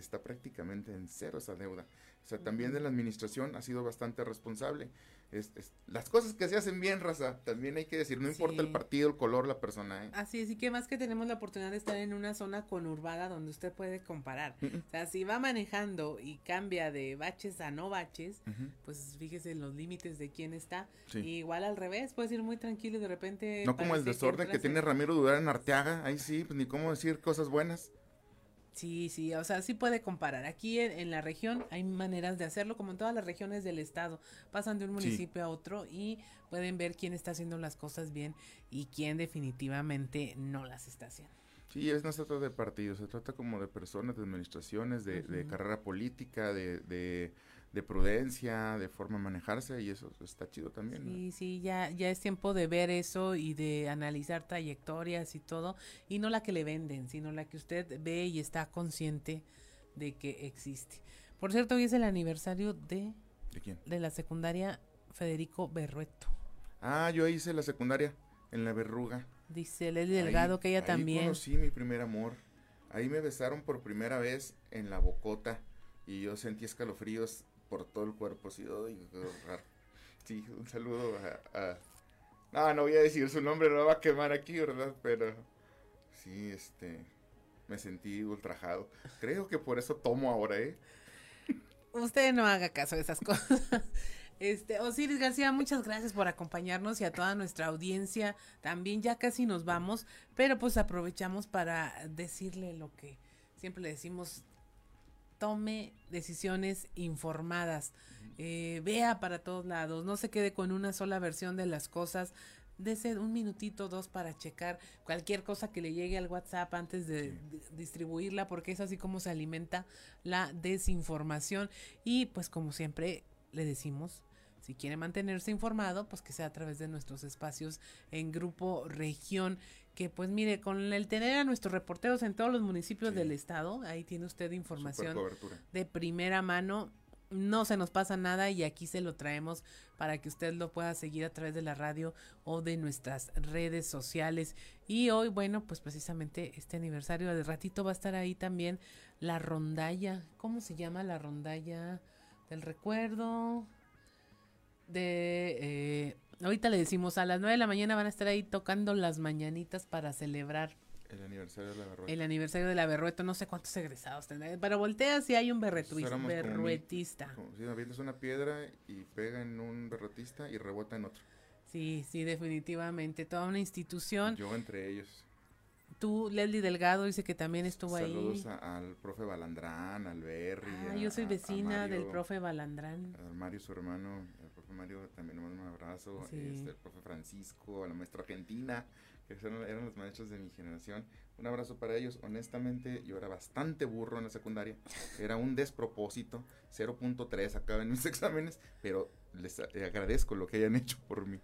está prácticamente en cero esa deuda. O sea, también de la administración ha sido bastante responsable. Es- es- las cosas que se hacen bien, raza, también hay que decir, no importa el partido, el color, la persona. ¿eh? Así es, y que más que tenemos la oportunidad de estar en una zona conurbada donde usted puede comparar. O sea, si va manejando y cambia de baches a no baches, pues fíjese en los límites de quién está. Sí. Y igual al revés, puedes ir muy tranquilo y de repente... No como el desorden que, tiene en- Ramiro Dudar en Arteaga, ahí sí, pues ni cómo decir cosas buenas. Sí, sí, o sea, sí puede comparar. Aquí en, en la región hay maneras de hacerlo, como en todas las regiones del estado. Pasan de un Sí. municipio a otro y pueden ver quién está haciendo las cosas bien y quién definitivamente no las está haciendo. Sí, es, no se trata de partidos, se trata como de personas, de administraciones, de, de carrera política, de, de, de prudencia, de forma de manejarse, y eso está chido también. ¿no? Sí, sí, ya, ya es tiempo de ver eso y de analizar trayectorias y todo, y no la que le venden, sino la que usted ve y está consciente de que existe. Por cierto, hoy es el aniversario de, ¿De quién? de la secundaria Federico Berrueto. Ah, yo hice la secundaria en la verruga. Dice Leslie Delgado Ahí- que ella ahí también. conocí mi primer amor. Ahí me besaron por primera vez en la bocota y yo sentí escalofríos por todo el cuerpo. Así, ay, sí, un saludo a, a- No, no voy a decir su nombre, no va a quemar aquí, ¿verdad? Pero sí, este, me sentí ultrajado. Creo que por eso tomo ahora, ¿eh? Usted no haga caso de esas [LAUGHS] cosas. Este, Osiris García, muchas gracias por acompañarnos y a toda nuestra audiencia. También ya casi nos vamos, pero pues aprovechamos para decirle lo que siempre le decimos, tome decisiones informadas, eh, vea para todos lados, no se quede con una sola versión de las cosas, dese un minutito, dos para checar cualquier cosa que le llegue al WhatsApp antes de, de distribuirla, porque es así como se alimenta la desinformación. Y pues como siempre le decimos, si quiere mantenerse informado, pues que sea a través de nuestros espacios en Grupo Región, que pues mire, con el tener a nuestros reporteros en todos los municipios del estado, ahí tiene usted información de primera mano. No se nos pasa nada y aquí se lo traemos para que usted lo pueda seguir a través de la radio o de nuestras redes sociales. Y hoy, bueno, pues precisamente este aniversario de ratito va a estar ahí también la rondalla. ¿Cómo se llama la rondalla del recuerdo? De eh, ahorita le decimos a las 9 de la mañana van a estar ahí tocando las mañanitas para celebrar El aniversario de la verruga. el aniversario de la Berrueto, no sé cuántos egresados tendrá. Pero voltea si hay un berretuis- Éramos como mil- berruetista. como si avientas una piedra y pega en un berrotista y rebota en otro. Sí, sí, definitivamente. Toda una institución. Yo entre ellos. Tú, Leslie Delgado, dice que también estuvo Saludos ahí. a- al profe Balandrán, al Berry. Ah, a- yo soy vecina del Mario, profe Balandrán. A Mario, su hermano, profe Mario también un abrazo. Sí. este, el profe Francisco, a la maestra Argentina, que eran, eran los maestros de mi generación. Un abrazo para ellos. Honestamente, yo era bastante burro en la secundaria. Era un despropósito. 0.3 acá en mis [LAUGHS] exámenes, pero les agradezco lo que hayan hecho por mí.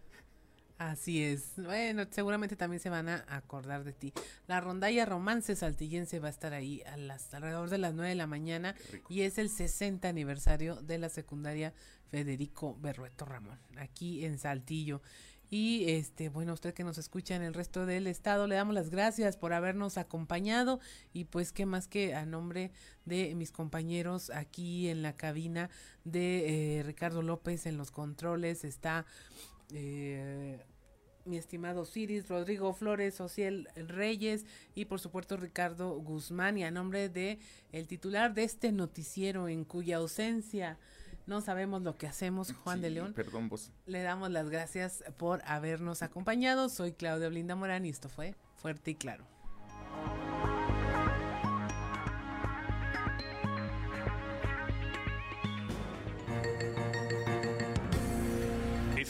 Así es. Bueno, seguramente también se van a acordar de ti. La rondalla romance saltillense va a estar ahí a las, alrededor de las 9 de la mañana y es el 60 aniversario de la secundaria Federico Berrueto Ramón, aquí en Saltillo. Y este, bueno, usted que nos escucha en el resto del estado, le damos las gracias por habernos acompañado y pues qué más que a nombre de mis compañeros aquí en la cabina de eh, Ricardo López en los controles está eh, mi estimado Ciris, Rodrigo Flores, Ociel Reyes y por supuesto Ricardo Guzmán y a nombre de el titular de este noticiero en cuya ausencia no sabemos lo que hacemos, Juan de León. Perdón, vos. Le damos las gracias por habernos acompañado. Soy Claudia Blinda Morán y esto fue Fuerte y Claro.